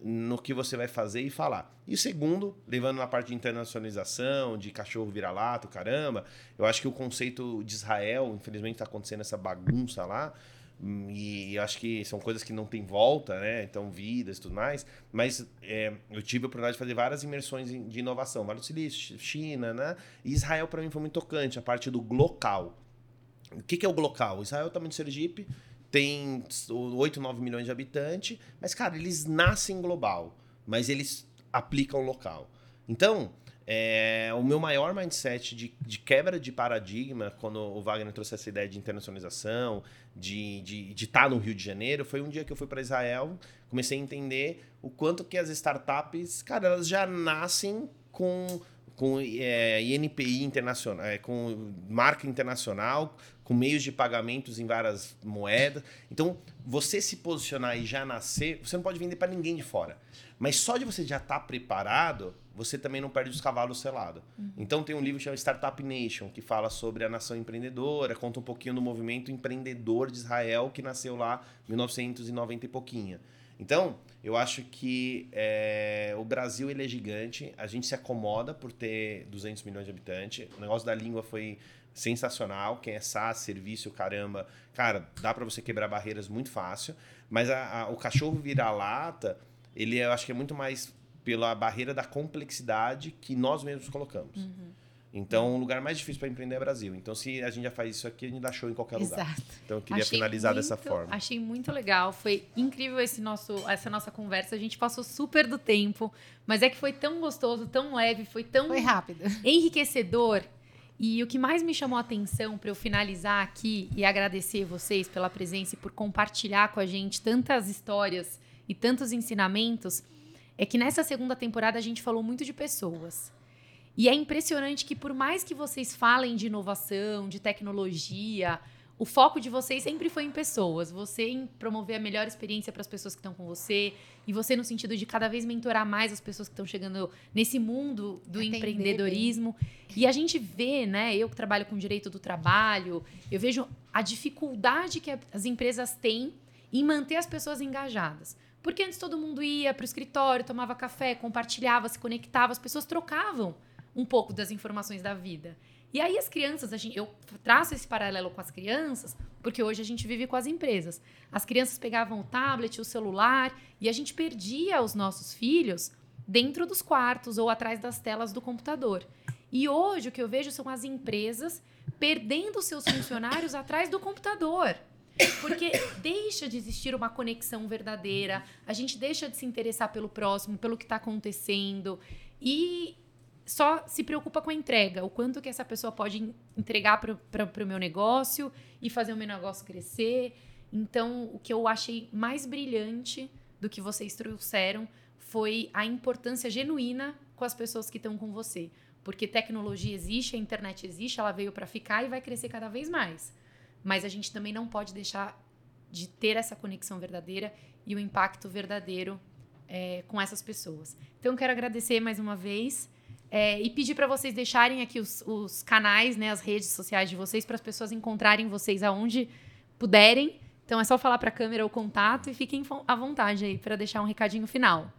no que você vai fazer e falar. E segundo, levando na parte de internacionalização, de cachorro vira-lato, caramba, eu acho que o conceito de Israel, infelizmente está acontecendo essa bagunça lá, hum, e acho que são coisas que não tem volta, né? Então, vidas e tudo mais. Mas é, eu tive a oportunidade de fazer várias imersões de inovação. Vale do Silício, China, né? E Israel, para mim, foi muito tocante. A parte do local. O que, que é o local? Israel é tamanho de Sergipe, tem 8, 9 milhões de habitantes, mas, cara, eles nascem global, mas eles aplicam local. Então, é, o meu maior mindset de, de, quebra de paradigma, quando o Wagner trouxe essa ideia de internacionalização, de estar de, de tá no Rio de Janeiro, foi um dia que eu fui para Israel, comecei a entender o quanto que as startups, cara, elas já nascem com com é, INPI internacional, é, com marca internacional, com meios de pagamentos em várias moedas. Então, você se posicionar e já nascer, você não pode vender para ninguém de fora. Mas só de você já estar tá preparado, você também não perde os cavalos selados. Uhum. Então, tem um livro chamado Startup Nation, que fala sobre a nação empreendedora, conta um pouquinho do movimento empreendedor de Israel, que nasceu lá em 1990 e pouquinho. Então, eu acho que é, o Brasil ele é gigante, a gente se acomoda por ter 200 milhões de habitantes. O negócio da língua foi sensacional. Quem é SaaS, serviço, caramba, cara, dá para você quebrar barreiras muito fácil. Mas a, a, o cachorro vira-lata, ele eu acho que é muito mais pela barreira da complexidade que nós mesmos colocamos. Uhum. Então, o lugar mais difícil para empreender é o Brasil. Então, se a gente já faz isso aqui, a gente dá show em qualquer Exato. lugar. Então, eu queria achei finalizar muito, dessa forma. Achei muito legal. Foi incrível esse nosso, essa nossa conversa. A gente passou super do tempo, mas é que foi tão gostoso, tão leve, foi tão foi rápido. enriquecedor. E o que mais me chamou a atenção para eu finalizar aqui e agradecer vocês pela presença e por compartilhar com a gente tantas histórias e tantos ensinamentos é que nessa segunda temporada a gente falou muito de pessoas. E é impressionante que, por mais que vocês falem de inovação, de tecnologia, o foco de vocês sempre foi em pessoas. Você em promover a melhor experiência para as pessoas que estão com você. E você no sentido de cada vez mentorar mais as pessoas que estão chegando nesse mundo do Atender empreendedorismo. E a gente vê, né? Eu que trabalho com direito do trabalho, eu vejo a dificuldade que as empresas têm em manter as pessoas engajadas. Porque antes todo mundo ia para o escritório, tomava café, compartilhava, se conectava, as pessoas trocavam um pouco das informações da vida. E aí as crianças, gente, eu traço esse paralelo com as crianças, porque hoje a gente vive com as empresas. As crianças pegavam o tablet, o celular, e a gente perdia os nossos filhos dentro dos quartos ou atrás das telas do computador. E hoje o que eu vejo são as empresas perdendo seus funcionários atrás do computador. Porque deixa de existir uma conexão verdadeira, a gente deixa de se interessar pelo próximo, pelo que está acontecendo. E só se preocupa com a entrega, o quanto que essa pessoa pode entregar para o meu negócio e fazer o meu negócio crescer. Então, o que eu achei mais brilhante do que vocês trouxeram foi a importância genuína com as pessoas que estão com você. Porque tecnologia existe, a internet existe, ela veio para ficar e vai crescer cada vez mais. Mas a gente também não pode deixar de ter essa conexão verdadeira e o impacto verdadeiro é, com essas pessoas. Então, eu quero agradecer mais uma vez. É, e pedir para vocês deixarem aqui os, os, canais, né, as redes sociais de vocês, para as pessoas encontrarem vocês aonde puderem. Então é só falar para a câmera o contato e fiquem à vontade aí para deixar um recadinho final.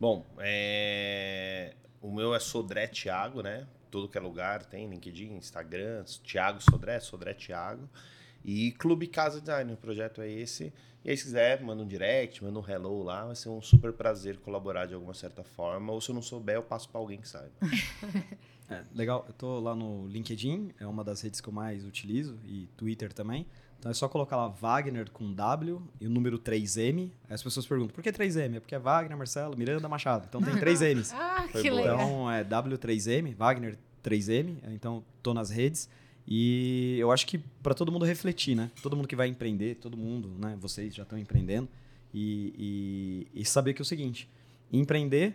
Bom, é... o meu é Sodré Thiago, né? Todo que é lugar tem, LinkedIn, Instagram, Thiago Sodré, Sodré Thiago. E Clube Casa Design, o projeto é esse. E aí, se quiser, manda um direct, manda um hello lá. Vai ser um super prazer colaborar de alguma certa forma. Ou se eu não souber, eu passo para alguém que saiba. *laughs* é, legal, eu tô lá no LinkedIn, é uma das redes que eu mais utilizo, e Twitter também. Então é só colocar lá Wagner com W e o número 3M. Aí as pessoas perguntam, por que 3M? É porque é Wagner, Marcelo, Miranda, Machado. Então tem 3 M's. *laughs* ah, Foi que bom. legal. Então é W3M, Wagner 3M. Então tô nas redes. E eu acho que para todo mundo refletir, né? Todo mundo que vai empreender, todo mundo, né? Vocês já estão empreendendo. E, e, e, saber que é o seguinte: empreender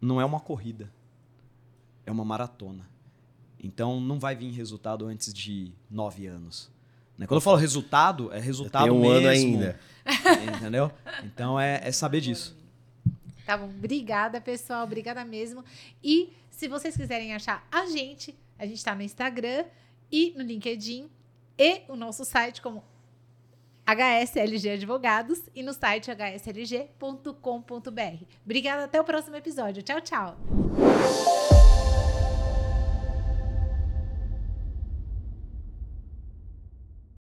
não é uma corrida, é uma maratona. Então não vai vir resultado antes de nove anos. Né? Quando eu falo resultado, é resultado Tem um mesmo. ano ainda. *laughs* Entendeu? Então é, é saber disso. Tá bom, obrigada, pessoal. Obrigada mesmo. E se vocês quiserem achar a gente, a gente tá no Instagram e no LinkedIn e o nosso site como HSLG Advogados e no site hslg.com.br. Obrigada, até o próximo episódio. Tchau, tchau.